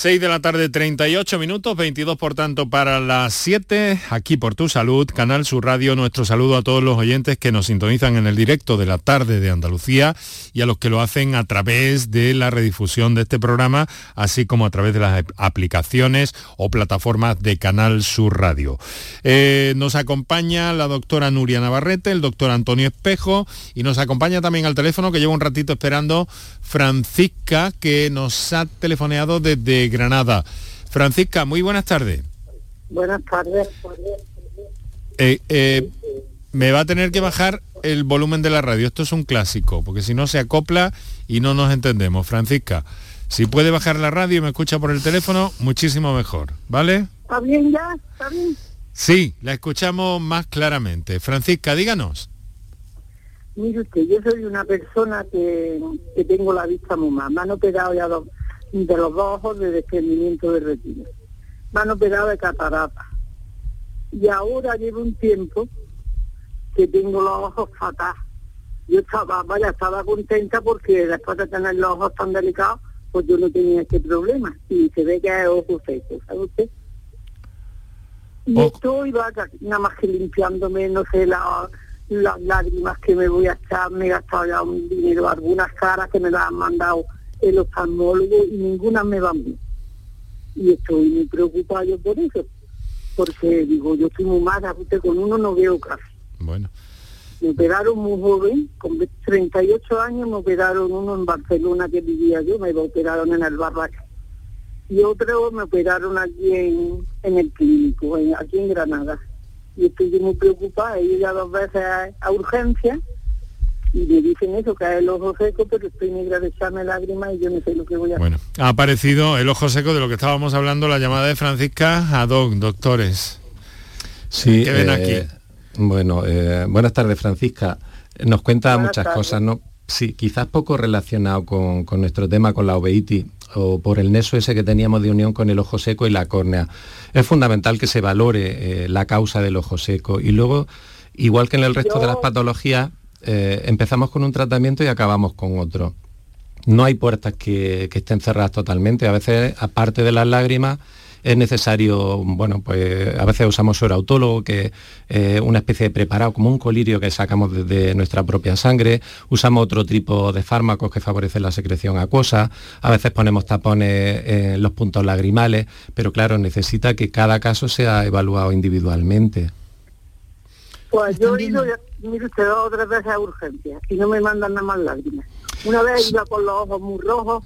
6 de la tarde, 38 minutos, 22 por tanto para las 7, aquí por tu salud, Canal Sur Radio, nuestro saludo a todos los oyentes que nos sintonizan en el directo de la tarde de Andalucía y a los que lo hacen a través de la redifusión de este programa, así como a través de las aplicaciones o plataformas de Canal Sur Radio. Eh, nos acompaña la doctora Nuria Navarrete, el doctor Antonio Espejo y nos acompaña también al teléfono que lleva un ratito esperando Francisca, que nos ha telefoneado desde Granada. Francisca, muy buenas tardes. Buenas tardes. Eh, eh, me va a tener que bajar el volumen de la radio. Esto es un clásico, porque si no se acopla y no nos entendemos. Francisca, si puede bajar la radio y me escucha por el teléfono, muchísimo mejor, ¿vale? ¿Está bien ya? ¿Está bien? Sí, la escuchamos más claramente. Francisca, díganos. Mire usted, yo soy una persona que, tengo la vista muy mal. Me han operado ya dos, de los dos ojos de desprendimiento de retina. Me han operado de catarata. Y ahora llevo un tiempo que tengo los ojos fatal. Yo estaba, vaya, estaba contenta porque después de tener los ojos tan delicados, pues yo no tenía este problema. Y se ve que es ojo seco, ¿sabe usted? Y estoy, nada más que limpiándome, no sé, las lágrimas que me voy a echar, me he gastado ya un dinero, algunas caras que me las han mandado el oftalmólogo y ninguna me va bien. Y estoy muy preocupada yo por eso, porque digo, yo estoy muy mala, con uno no veo casi. Bueno. Me operaron muy joven, con 38 años me operaron uno en Barcelona que vivía yo, me operaron en el Barraca. Y otro me operaron aquí en, en el clínico, aquí en Granada. y estoy muy preocupada, he ido dos veces a, a urgencia y me dicen eso, que es el ojo seco, pero estoy negra de echarme lágrimas y yo no sé lo que voy a hacer. Bueno, ha aparecido el ojo seco de lo que estábamos hablando, la llamada de Francisca a Doc, doctores. Sí, ¿Qué ven eh, aquí? Bueno, eh, buenas tardes, Francisca. Nos cuenta Buenas muchas tardes. cosas, ¿no? Sí, quizás poco relacionado con, con nuestro tema, con la uveitis, o por el nexo ese que teníamos de unión con el ojo seco y la córnea. Es fundamental que se valore eh, la causa del ojo seco y luego, igual que en el resto de las patologías, eh, empezamos con un tratamiento y acabamos con otro. No hay puertas que, estén cerradas totalmente. A veces, aparte de las lágrimas, es necesario, bueno, pues a veces usamos suero autólogo, que es una especie de preparado, como un colirio que sacamos desde nuestra propia sangre. Usamos otro tipo de fármacos que favorecen la secreción acuosa. A veces ponemos tapones en los puntos lagrimales, pero claro, necesita que cada caso sea evaluado individualmente. Pues yo he ido, mire usted, dos o tres veces a urgencia y no me mandan nada más lágrimas. Una vez iba con los ojos muy rojos,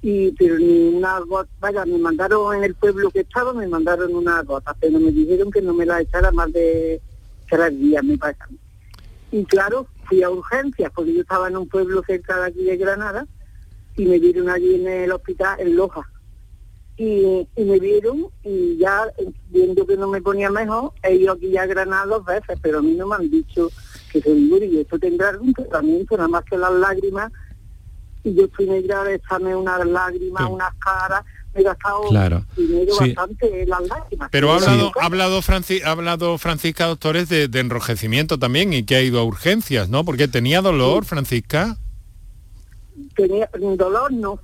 y pero ni una gota, vaya, me mandaron en el pueblo que estaba, me mandaron una gota, pero me dijeron que no me la echara más de tres días, me parece. Y claro, fui a urgencias, porque yo estaba en un pueblo cerca de aquí de Granada, y me vieron allí en el hospital, en Loja. Y, y me vieron y ya eh, viendo que no me ponía mejor, he ido aquí ya a Granada dos veces, pero a mí no me han dicho que se y esto tendrá algún tratamiento, nada más que las lágrimas, y yo estoy negra de echarme unas lágrimas, unas caras, me he gastado Claro. dinero Sí. bastante las lágrimas. Pero ha Sí. hablado, ha hablado, Franci- ha hablado Francisca, doctores, de, de enrojecimiento también y que ha ido a urgencias, ¿no? Porque tenía dolor, Francisca. tenía dolor no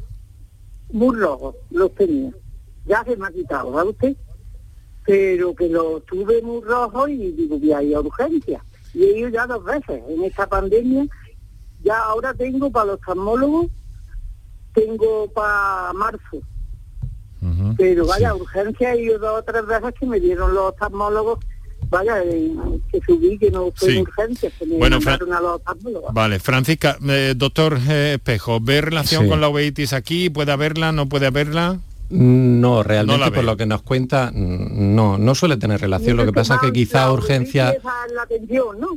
muy rojo los tenía. Ya se me ha quitado ¿sabe usted? pero que lo tuve muy rojo y digo voy a ir a urgencia y he ido ya dos veces en esta pandemia. Ya ahora tengo para los oftalmólogos tengo para marzo. Pero vaya urgencia he ido dos o tres veces que me dieron los oftalmólogos vaya que subí que no fue Sí. en urgencia que me Bueno, Fra- a los Vale, Francisca, eh, doctor eh, Espejo, ¿ve relación Sí. con la uveitis aquí? ¿Puede haberla? ¿No puede haberla? No, realmente No la por lo que nos cuenta, mm, no, no suele tener relación. Lo que pasa es que quizá La urgencia... la atención, ¿no?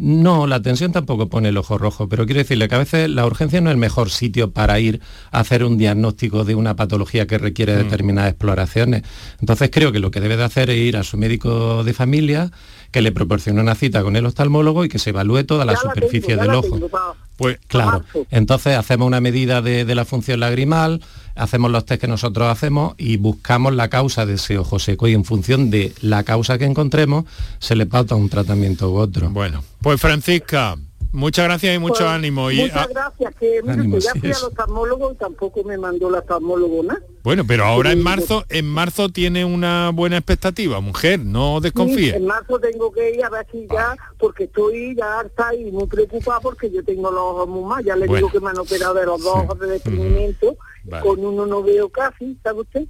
No, la tensión tampoco pone el ojo rojo, pero quiero decirle que a veces la urgencia no es el mejor sitio para ir a hacer un diagnóstico de una patología que requiere determinadas exploraciones. Entonces creo que lo que debe de hacer es ir a su médico de familia, que le proporcione una cita con el oftalmólogo y que se evalúe toda la Ya la superficie tengo, del ojo. tengo, Pues Claro, entonces hacemos una medida de, de la función lagrimal, hacemos los test que nosotros hacemos y buscamos la causa de ese ojo seco y en función de la causa que encontremos se le pauta un tratamiento u otro. Bueno, pues Francisca, muchas gracias y mucho Pues, ánimo. Y, Muchas ah, gracias, que mire, Ánimo, que ya sí, fui al oftalmólogo y tampoco me mandó el oftalmólogo nada. bueno, pero ahora en Sí, marzo, en marzo tiene una buena expectativa, mujer, no Sí, desconfíe. en marzo tengo que ir a ver si ya, porque estoy ya harta y muy preocupada porque yo tengo los ojos muy mal. Ya le Bueno. digo que me han operado de los dos ojos de deprimimiento. Vale. Con uno no veo casi, ¿sabe usted?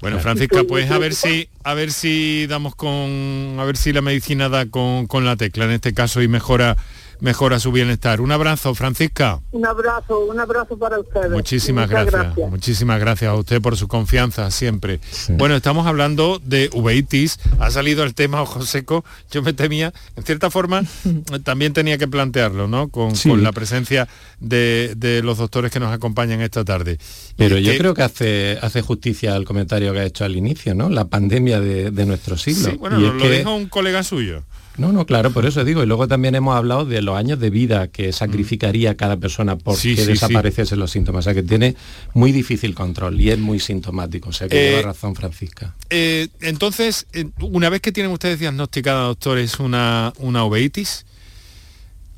Bueno. Francisca, pues a ver si a ver si damos con a ver si la medicina da con, con la tecla en este caso y mejora mejora su bienestar. Un abrazo, Francisca. Un abrazo, un abrazo para ustedes. Muchísimas gracias. Muchísimas gracias a usted por su confianza siempre. Bueno, estamos hablando de uveitis. Ha salido el tema ojo seco. Yo me temía, en cierta forma, también tenía que plantearlo, ¿no? Con, Sí. con la presencia de, de los doctores que nos acompañan esta tarde. Pero Y yo que- creo que hace, hace justicia al comentario que ha hecho al inicio, ¿no? La pandemia de, de nuestro siglo. Sí, bueno, Y lo que- dijo un colega suyo. No, no, claro, por eso digo. Y luego también hemos hablado de los años de vida que sacrificaría cada persona porque Mm. Sí, desapareciesen los síntomas. O sea que tiene muy difícil control y es muy sintomático. O sea que Eh, lleva razón Francisca. Eh, entonces, eh, una vez que tienen ustedes diagnosticada, doctores, una, una uveitis,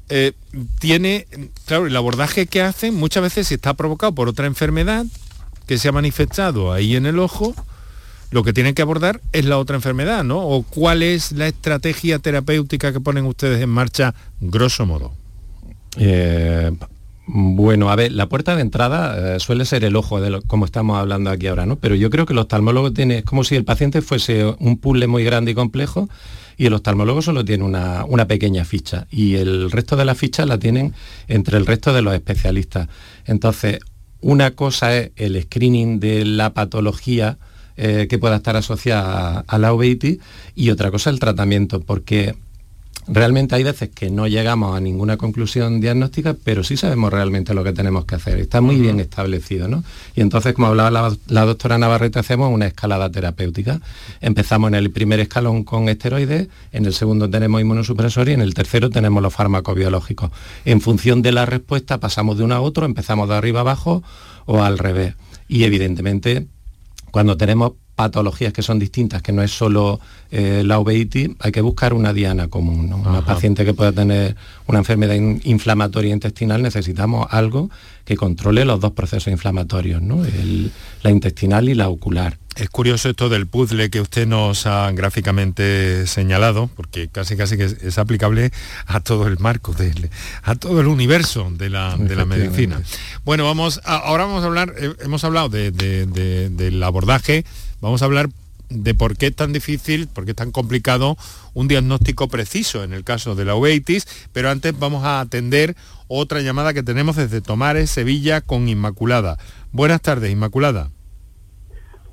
eh, tiene, claro, el abordaje que hacen muchas veces está provocado por otra enfermedad que se ha manifestado ahí en el ojo, lo que tienen que abordar es la otra enfermedad, ¿no? O cuál es la estrategia terapéutica que ponen ustedes en marcha, grosso modo. Eh, bueno, a ver, la puerta de entrada eh, suele ser el ojo, de lo- como estamos hablando aquí ahora, ¿no? Pero yo creo que el oftalmólogo tiene, es como si el paciente fuese un puzzle muy grande y complejo y el oftalmólogo solo tiene una, una pequeña ficha y el resto de la ficha la tienen entre el resto de los especialistas. Entonces, una cosa es el screening de la patología eh, que pueda estar asociada a, a la uveitis y otra cosa el tratamiento, porque Realmente hay veces que no llegamos a ninguna conclusión diagnóstica, pero sí sabemos realmente lo que tenemos que hacer. Está muy bien establecido, ¿no? Y entonces, como hablaba la, la, doctora Navarrete, hacemos una escalada terapéutica. Empezamos en el primer escalón con esteroides, en el segundo tenemos inmunosupresores y en el tercero tenemos los fármacos biológicos. En función de la respuesta pasamos de uno a otro, empezamos de arriba abajo o al revés. Y evidentemente, cuando tenemos patologías que son distintas, que no es solo eh, la uveitis, hay que buscar una diana común. Una paciente que pueda tener una enfermedad inflamatoria intestinal, necesitamos algo que controle los dos procesos inflamatorios, ¿no? la intestinal y la ocular. Es curioso esto del puzzle que usted nos ha gráficamente señalado, porque casi casi que es, aplicable a todo el marco, a todo el universo de la, medicina. Bueno, vamos ahora vamos a hablar, eh, hemos hablado del abordaje Vamos a hablar de por qué es tan difícil, por qué es tan complicado un diagnóstico preciso en el caso de la uveitis, pero antes vamos a atender otra llamada que tenemos desde Tomares, Sevilla, con Inmaculada. Buenas tardes, Inmaculada.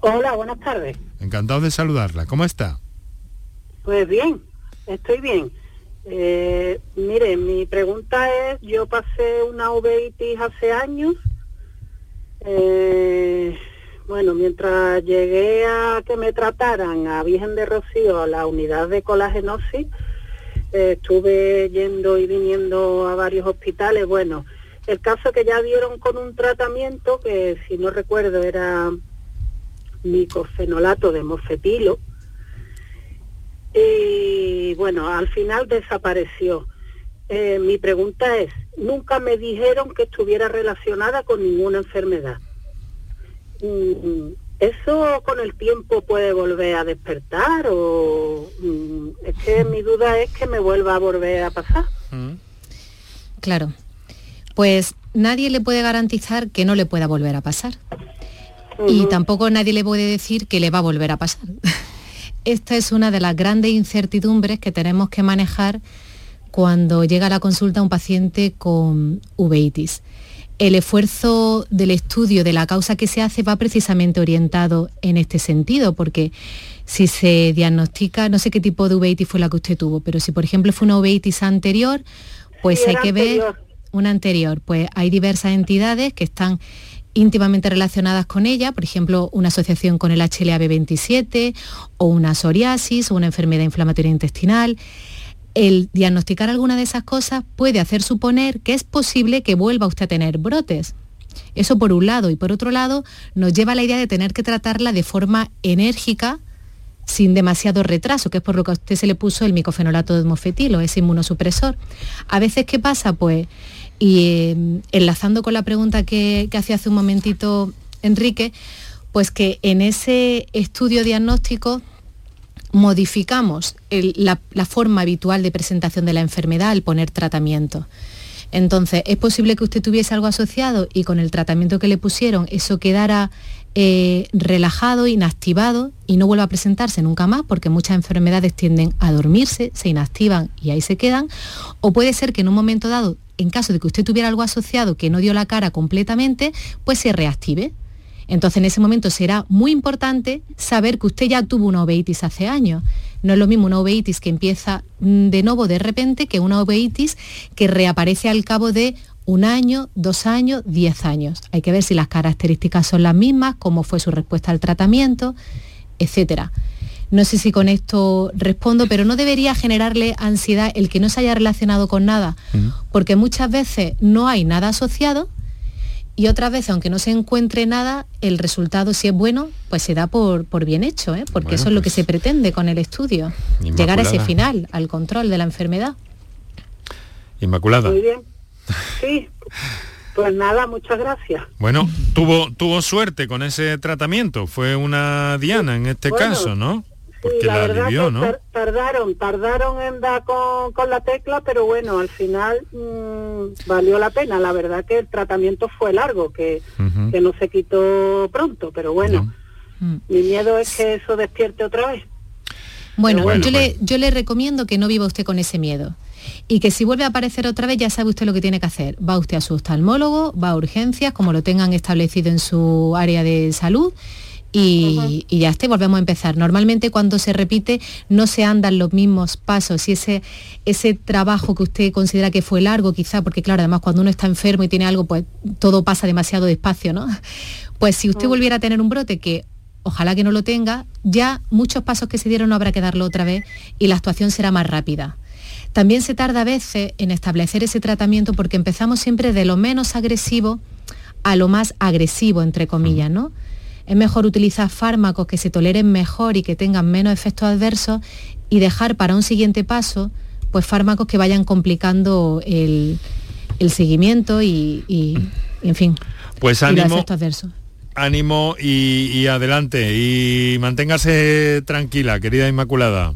Hola, buenas tardes. Encantado de saludarla. ¿Cómo está? Pues bien, estoy bien. Eh, mire, mi pregunta es, yo pasé una uveitis hace años, eh, bueno, mientras llegué a que me trataran a Virgen de Rocío, a la unidad de colagenosis, eh, estuve yendo y viniendo a varios hospitales. Bueno, el caso que ya dieron con un tratamiento que, si no recuerdo, era micofenolato de mofetilo. Y bueno, al final desapareció. Eh, mi pregunta es, nunca me dijeron que estuviera relacionada con ninguna enfermedad. Mm, ¿Eso con el tiempo puede volver a despertar o mm, es que mi duda es que me vuelva a volver a pasar? Mm. Claro, pues nadie le puede garantizar que no le pueda volver a pasar. Y tampoco nadie le puede decir que le va a volver a pasar. Esta es una de las grandes incertidumbres que tenemos que manejar cuando llega a la consulta un paciente con uveitis el esfuerzo del estudio de la causa que se hace va precisamente orientado en este sentido, porque si se diagnostica, no sé qué tipo de uveitis fue la que usted tuvo, pero si por ejemplo fue una uveitis anterior, pues hay que ver una anterior, pues hay diversas entidades que están íntimamente relacionadas con ella, por ejemplo, una asociación con el HLA-B27 o una psoriasis o una enfermedad inflamatoria intestinal el diagnosticar alguna de esas cosas puede hacer suponer que es posible que vuelva usted a tener brotes. Eso por un lado. Y por otro lado, nos lleva a la idea de tener que tratarla de forma enérgica, sin demasiado retraso, que es por lo que a usted se le puso el micofenolato de mofetilo, ese inmunosupresor. A veces, ¿qué pasa? Pues, y eh, enlazando con la pregunta que, que hacía hace un momentito Enrique, pues que en ese estudio diagnóstico modificamos la, forma habitual de presentación de la enfermedad al poner tratamiento. Entonces, es posible que usted tuviese algo asociado y con el tratamiento que le pusieron eso quedara eh, relajado, inactivado y no vuelva a presentarse nunca más porque muchas enfermedades tienden a dormirse, se inactivan y ahí se quedan. O puede ser que en un momento dado, en caso de que usted tuviera algo asociado que no dio la cara completamente, pues se reactive. Entonces en ese momento será muy importante saber que usted ya tuvo una uveitis hace años. No es lo mismo una uveitis que empieza mm, de nuevo de repente que una uveitis que reaparece al cabo de un año, dos años, diez años. Hay que ver si las características son las mismas, cómo fue su respuesta al tratamiento, etcétera. No sé si con esto respondo, pero no debería generarle ansiedad el que no se haya relacionado con nada, porque muchas veces no hay nada asociado y otra vez, aunque no se encuentre nada, el resultado, si es bueno, pues se da por, por bien hecho, ¿eh? porque eso es lo que pues se pretende con el estudio, llegar a ese final, al control de la enfermedad. Inmaculada. Muy bien. Sí. Pues nada, muchas gracias. Bueno, tuvo, tuvo suerte con ese tratamiento, fue una diana en este caso, ¿no? Porque la, verdad que tardaron, tardaron en dar con, la tecla, pero bueno, al final mm, valió la pena. La verdad que el tratamiento fue largo, que, que no se quitó pronto, pero bueno, mi miedo es que eso despierte otra vez. Bueno, yo, Le, yo le recomiendo que no viva usted con ese miedo y que si vuelve a aparecer otra vez ya sabe usted lo que tiene que hacer. Va usted a su oftalmólogo, va a urgencias, como lo tengan establecido en su área de salud y, y ya está, volvemos a empezar. Normalmente cuando se repite no se andan los mismos pasos y ese, ese trabajo que usted considera que fue largo quizá, porque claro, además cuando uno está enfermo y tiene algo, pues todo pasa demasiado despacio, ¿no? Pues si usted volviera a tener un brote que ojalá que no lo tenga, ya muchos pasos que se dieron no habrá que darlo otra vez y la actuación será más rápida. También se tarda a veces en establecer ese tratamiento porque empezamos siempre de lo menos agresivo a lo más agresivo, entre comillas, ¿no? Es mejor utilizar fármacos que se toleren mejor y que tengan menos efectos adversos y dejar para un siguiente paso pues fármacos que vayan complicando el, el seguimiento y, y, en fin, Pues y los ánimo, efectos adversos. ánimo y, y adelante. Y manténgase tranquila, querida Inmaculada.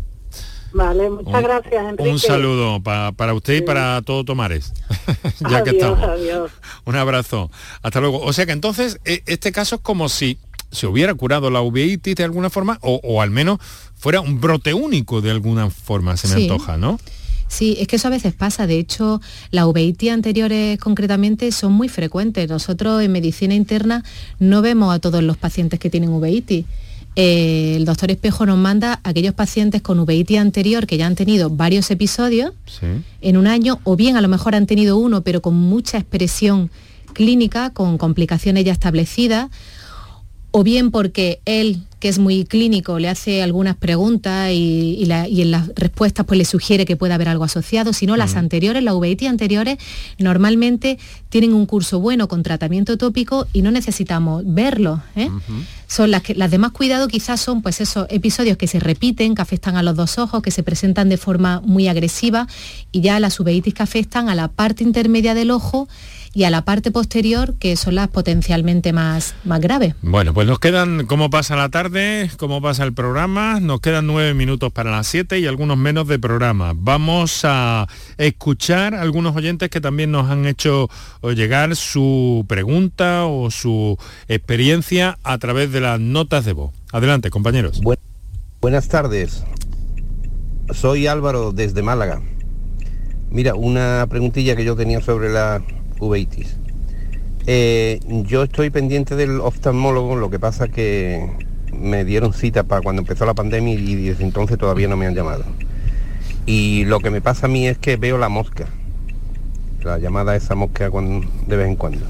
Vale, muchas Un- gracias, Enrique. Un saludo pa- para usted y para todo Tomares. ya que adiós, estamos. adiós. Un abrazo. Hasta luego. O sea que entonces e- este caso es como si se hubiera curado la uveitis de alguna forma o, o al menos fuera un brote único de alguna forma, se me Sí. antoja, ¿no? Sí, es que eso a veces pasa. De hecho, las uveitis anteriores concretamente son muy frecuentes. Nosotros en medicina interna no vemos a todos los pacientes que tienen uveitis. Eh, el doctor Espejo nos manda a aquellos pacientes con uveitis anterior que ya han tenido varios episodios Sí. en un año o bien a lo mejor han tenido uno pero con mucha expresión clínica, con complicaciones ya establecidas, o bien porque él, que es muy clínico, le hace algunas preguntas y, y la- y en las respuestas pues le sugiere que puede haber algo asociado, sino las anteriores, las uveitis anteriores, normalmente tienen un curso bueno con tratamiento tópico y no necesitamos verlo. ¿eh? Son las que las de más cuidado quizás son pues esos episodios que se repiten, que afectan a los dos ojos, que se presentan de forma muy agresiva y ya las uveitis que afectan a la parte intermedia del ojo y a la parte posterior, que son las potencialmente más, más graves. Bueno, pues nos quedan, ¿cómo pasa la tarde? ¿Cómo pasa el programa? Nos quedan nueve minutos para las siete y algunos menos de programa. Vamos a escuchar a algunos oyentes que también nos han hecho llegar su pregunta o su experiencia a través de las notas de voz. Adelante, compañeros. Buenas tardes. Soy Álvaro desde Málaga. Mira, una preguntilla que yo tenía sobre la uveitis. Eh, yo estoy pendiente del oftalmólogo, lo que pasa que me dieron cita para cuando empezó la pandemia y desde entonces todavía no me han llamado. Y lo que me pasa a mí es que veo la mosca, la llamada esa mosca cuan- de vez en cuando.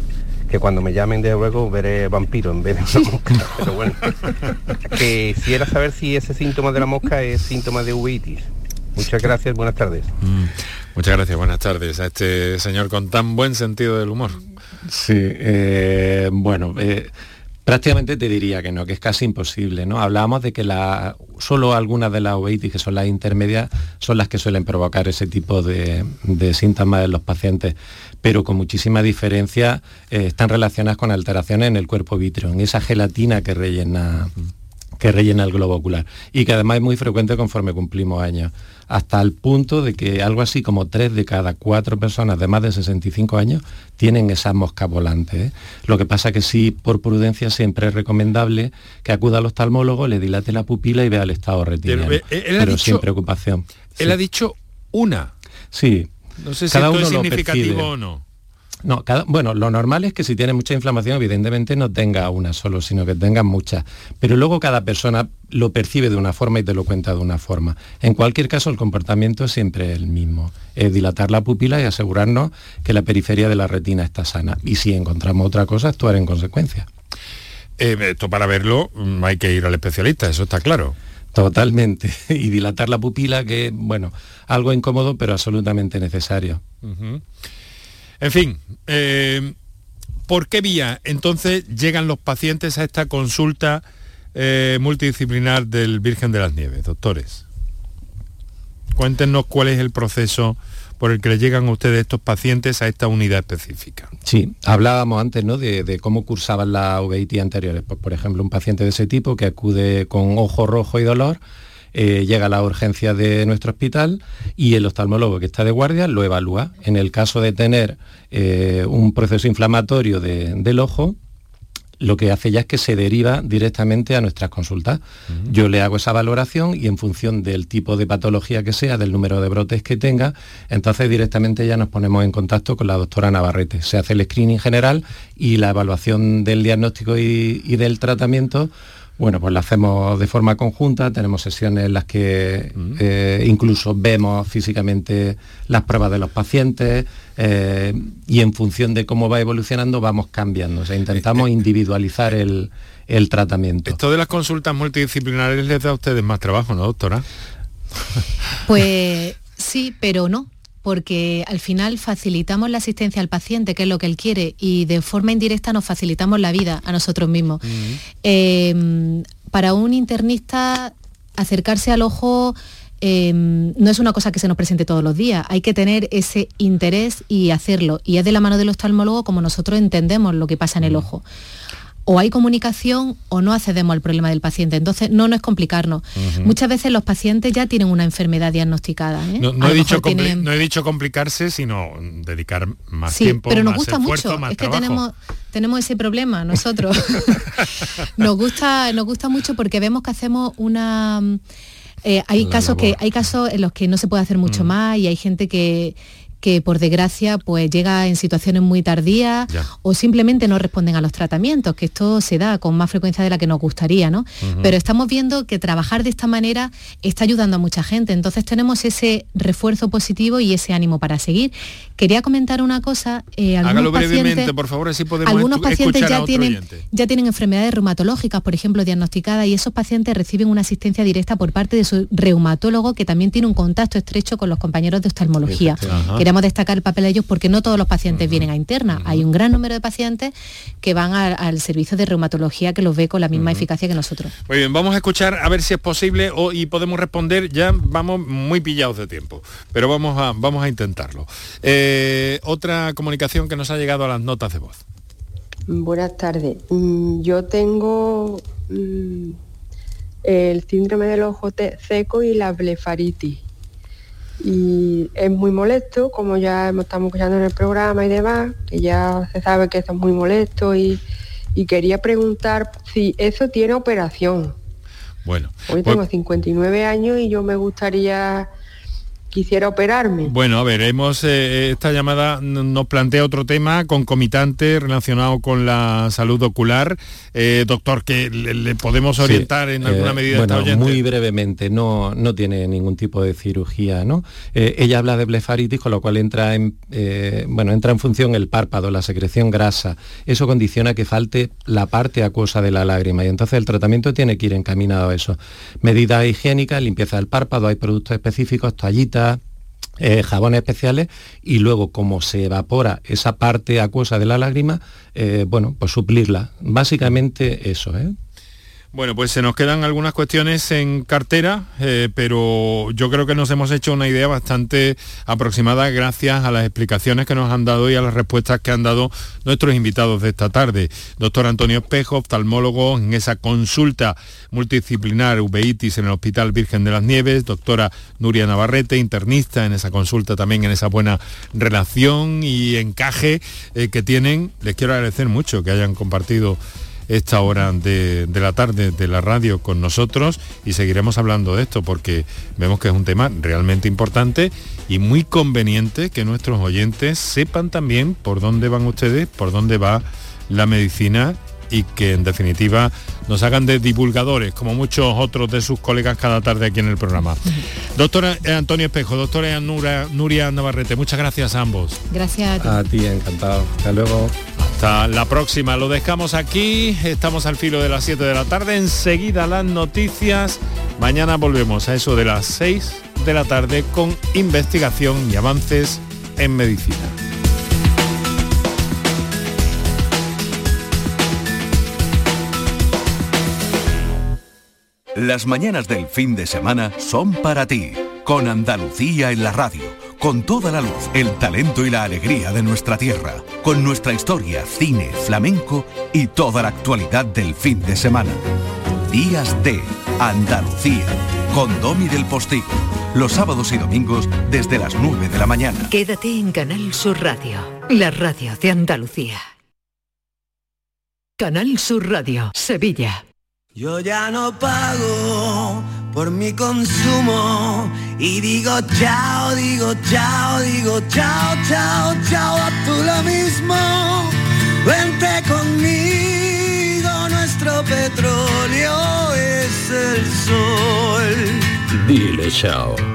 Que cuando me llamen de luego veré vampiro en vez de una mosca. Pero bueno, quisiera saber si ese síntoma de la mosca es síntoma de uveitis. Muchas gracias, buenas tardes. Mm, Muchas gracias, buenas tardes a este señor con tan buen sentido del humor. Sí, eh, bueno, eh, prácticamente te diría que no, que es casi imposible, ¿no? Hablábamos de que la, solo algunas de las uveitis, que son las intermedias, son las que suelen provocar ese tipo de, de síntomas en los pacientes, pero con muchísima diferencia eh, están relacionadas con alteraciones en el cuerpo vítreo, en esa gelatina que rellena que rellena el globo ocular y que además es muy frecuente conforme cumplimos años, hasta el punto de que algo así como tres de cada cuatro personas de más de 65 años tienen esas moscas volantes. ¿eh? Lo que pasa que sí, por prudencia, siempre es recomendable que acuda al oftalmólogo, le dilate la pupila y vea el estado retiniano, Pero, eh, él pero dicho- sin preocupación. Él ha dicho una. Sí. No sé si Cada esto es uno lo significativo percibe. o no. No, cada- bueno, lo normal es que si tiene mucha inflamación, evidentemente no tenga una solo, sino que tenga muchas. Pero luego cada persona lo percibe de una forma y te lo cuenta de una forma. En cualquier caso, el comportamiento es siempre el mismo. Es dilatar la pupila y asegurarnos que la periferia de la retina está sana. Y si encontramos otra cosa, actuar en consecuencia. Eh, esto para verlo mm, hay que ir al especialista, eso está claro. Totalmente. Y dilatar la pupila, que, bueno, algo incómodo, pero absolutamente necesario. En fin, eh, ¿por qué vía entonces llegan los pacientes a esta consulta eh, multidisciplinar del Virgen de las Nieves, doctores? Cuéntenos cuál es el proceso por el que le llegan a ustedes estos pacientes a esta unidad específica. Sí, hablábamos antes ¿no? de, cómo cursaban las uveitis anteriores. Pues, por ejemplo, un paciente de ese tipo que acude con ojo rojo y dolor, eh, llega a la urgencia de nuestro hospital y el oftalmólogo que está de guardia lo evalúa. En el caso de tener eh, un proceso inflamatorio de- del ojo, lo que hace ya es que se deriva directamente a nuestras consultas. Yo le hago esa valoración y en función del tipo de patología que sea, del número de brotes que tenga, entonces directamente ya nos ponemos en contacto con la doctora Navarrete. Se hace el screening general y la evaluación del diagnóstico y, y del tratamiento Bueno, pues la hacemos de forma conjunta, tenemos sesiones en las que eh, incluso vemos físicamente las pruebas de los pacientes eh, y en función de cómo va evolucionando vamos cambiando, o sea, intentamos individualizar el, el tratamiento. Esto de las consultas multidisciplinares les da a ustedes más trabajo, ¿no, doctora? Pues sí, pero no porque al final facilitamos la asistencia al paciente, que es lo que él quiere, y de forma indirecta nos facilitamos la vida a nosotros mismos. Eh, para un internista, acercarse al ojo eh, no es una cosa que se nos presente todos los días, hay que tener ese interés y hacerlo. Y es de la mano del oftalmólogo como nosotros entendemos lo que pasa en el ojo o hay comunicación o no accedemos al problema del paciente. Entonces, no, no es complicarnos. Muchas veces los pacientes ya tienen una enfermedad diagnosticada. ¿eh? No, he dicho no, he dicho complicarse, sino dedicar más sí, tiempo, pero nos más gusta esfuerzo, mucho. más es que tenemos, tenemos ese problema nosotros. nos, gusta, nos gusta mucho porque vemos que hacemos una... eh, hay La casos que hay casos en los que no se puede hacer mucho más y hay gente que que por desgracia pues llega en situaciones muy tardías Ya. o simplemente no responden a los tratamientos, que esto se da con más frecuencia de la que nos gustaría, ¿no? Pero estamos viendo que trabajar de esta manera está ayudando a mucha gente, entonces tenemos ese refuerzo positivo y ese ánimo para seguir. Quería comentar una cosa, eh, algunos Hágalo brevemente, pacientes- por favor, así podemos algunos pacientes ya tienen, oyente. ya tienen enfermedades reumatológicas, por ejemplo, diagnosticadas, y esos pacientes reciben una asistencia directa por parte de su reumatólogo, que también tiene un contacto estrecho con los compañeros de oftalmología. Ajá. Queremos destacar el papel de ellos porque no todos los pacientes vienen a interna. Hay un gran número de pacientes que van a- al servicio de reumatología que los ve con la misma eficacia que nosotros. Muy bien, vamos a escuchar a ver si es posible o, y podemos responder. Ya vamos muy pillados de tiempo, pero vamos a, vamos a intentarlo. Eh, otra comunicación que nos ha llegado a las notas de voz. Buenas tardes. Mm, Yo tengo mm, el síndrome del ojo seco y la blefaritis. Y es muy molesto, como ya estamos escuchando en el programa y demás, que ya se sabe que eso es muy molesto y, y quería preguntar si eso tiene operación. Bueno, Hoy pues- tengo 59 años y yo me gustaría, quisiera operarme. Bueno, a ver, hemos eh, esta llamada nos plantea otro tema concomitante relacionado con la salud ocular. Eh, doctor, que le, le podemos Sí, orientar en alguna eh, medida esta bueno, oyente? muy brevemente, no, no tiene ningún tipo de cirugía, ¿no? Eh, ella habla de blefaritis, con lo cual entra en, eh, bueno, entra en función el párpado, la secreción grasa. Eso condiciona que falte la parte acuosa de la lágrima y entonces el tratamiento tiene que ir encaminado a eso. Medidas higiénicas, limpieza del párpado, hay productos específicos, toallitas, eh, jabones especiales y luego como se evapora esa parte acuosa de la lágrima, eh, bueno, pues suplirla. Básicamente eso, ¿eh? Bueno, pues se nos quedan algunas cuestiones en cartera, eh, pero yo creo que nos hemos hecho una idea bastante aproximada gracias a las explicaciones que nos han dado y a las respuestas que han dado nuestros invitados de esta tarde. Doctor Antonio Espejo, oftalmólogo en esa consulta multidisciplinar uveitis en el Hospital Virgen de las Nieves, doctora Nuria Navarrete, internista en esa consulta también en esa buena relación y encaje eh, que tienen. Les quiero agradecer mucho que hayan compartido esta hora de, de la tarde de la radio con nosotros y seguiremos hablando de esto porque vemos que es un tema realmente importante y muy conveniente que nuestros oyentes sepan también por dónde van ustedes, por dónde va la medicina y que en definitiva nos hagan de divulgadores como muchos otros de sus colegas cada tarde aquí en el programa. Doctora eh, Antonio Espejo, doctora Nura- Nuria Navarrete, muchas gracias a ambos. Gracias a ti. encantado. Hasta luego. La próxima. Lo dejamos aquí. Estamos al filo de las 7 de la tarde. Enseguida las noticias. Mañana volvemos a eso de las 6 de la tarde con investigación y avances en medicina. Las mañanas del fin de semana son para ti, con Andalucía en la radio, con toda la luz, el talento y la alegría de nuestra tierra, con nuestra historia, cine, flamenco y toda la actualidad del fin de semana. Días de Andalucía, con Domi del Postigo, los sábados y domingos desde las 9 de la mañana. Quédate en Canal Sur Radio, la radio de Andalucía. Canal Sur Radio, Sevilla. Yo ya no pago por mi consumo y digo chao, digo chao, digo chao, chao, chao, a tú lo mismo. Vente conmigo, nuestro petróleo es el sol. Dile chao.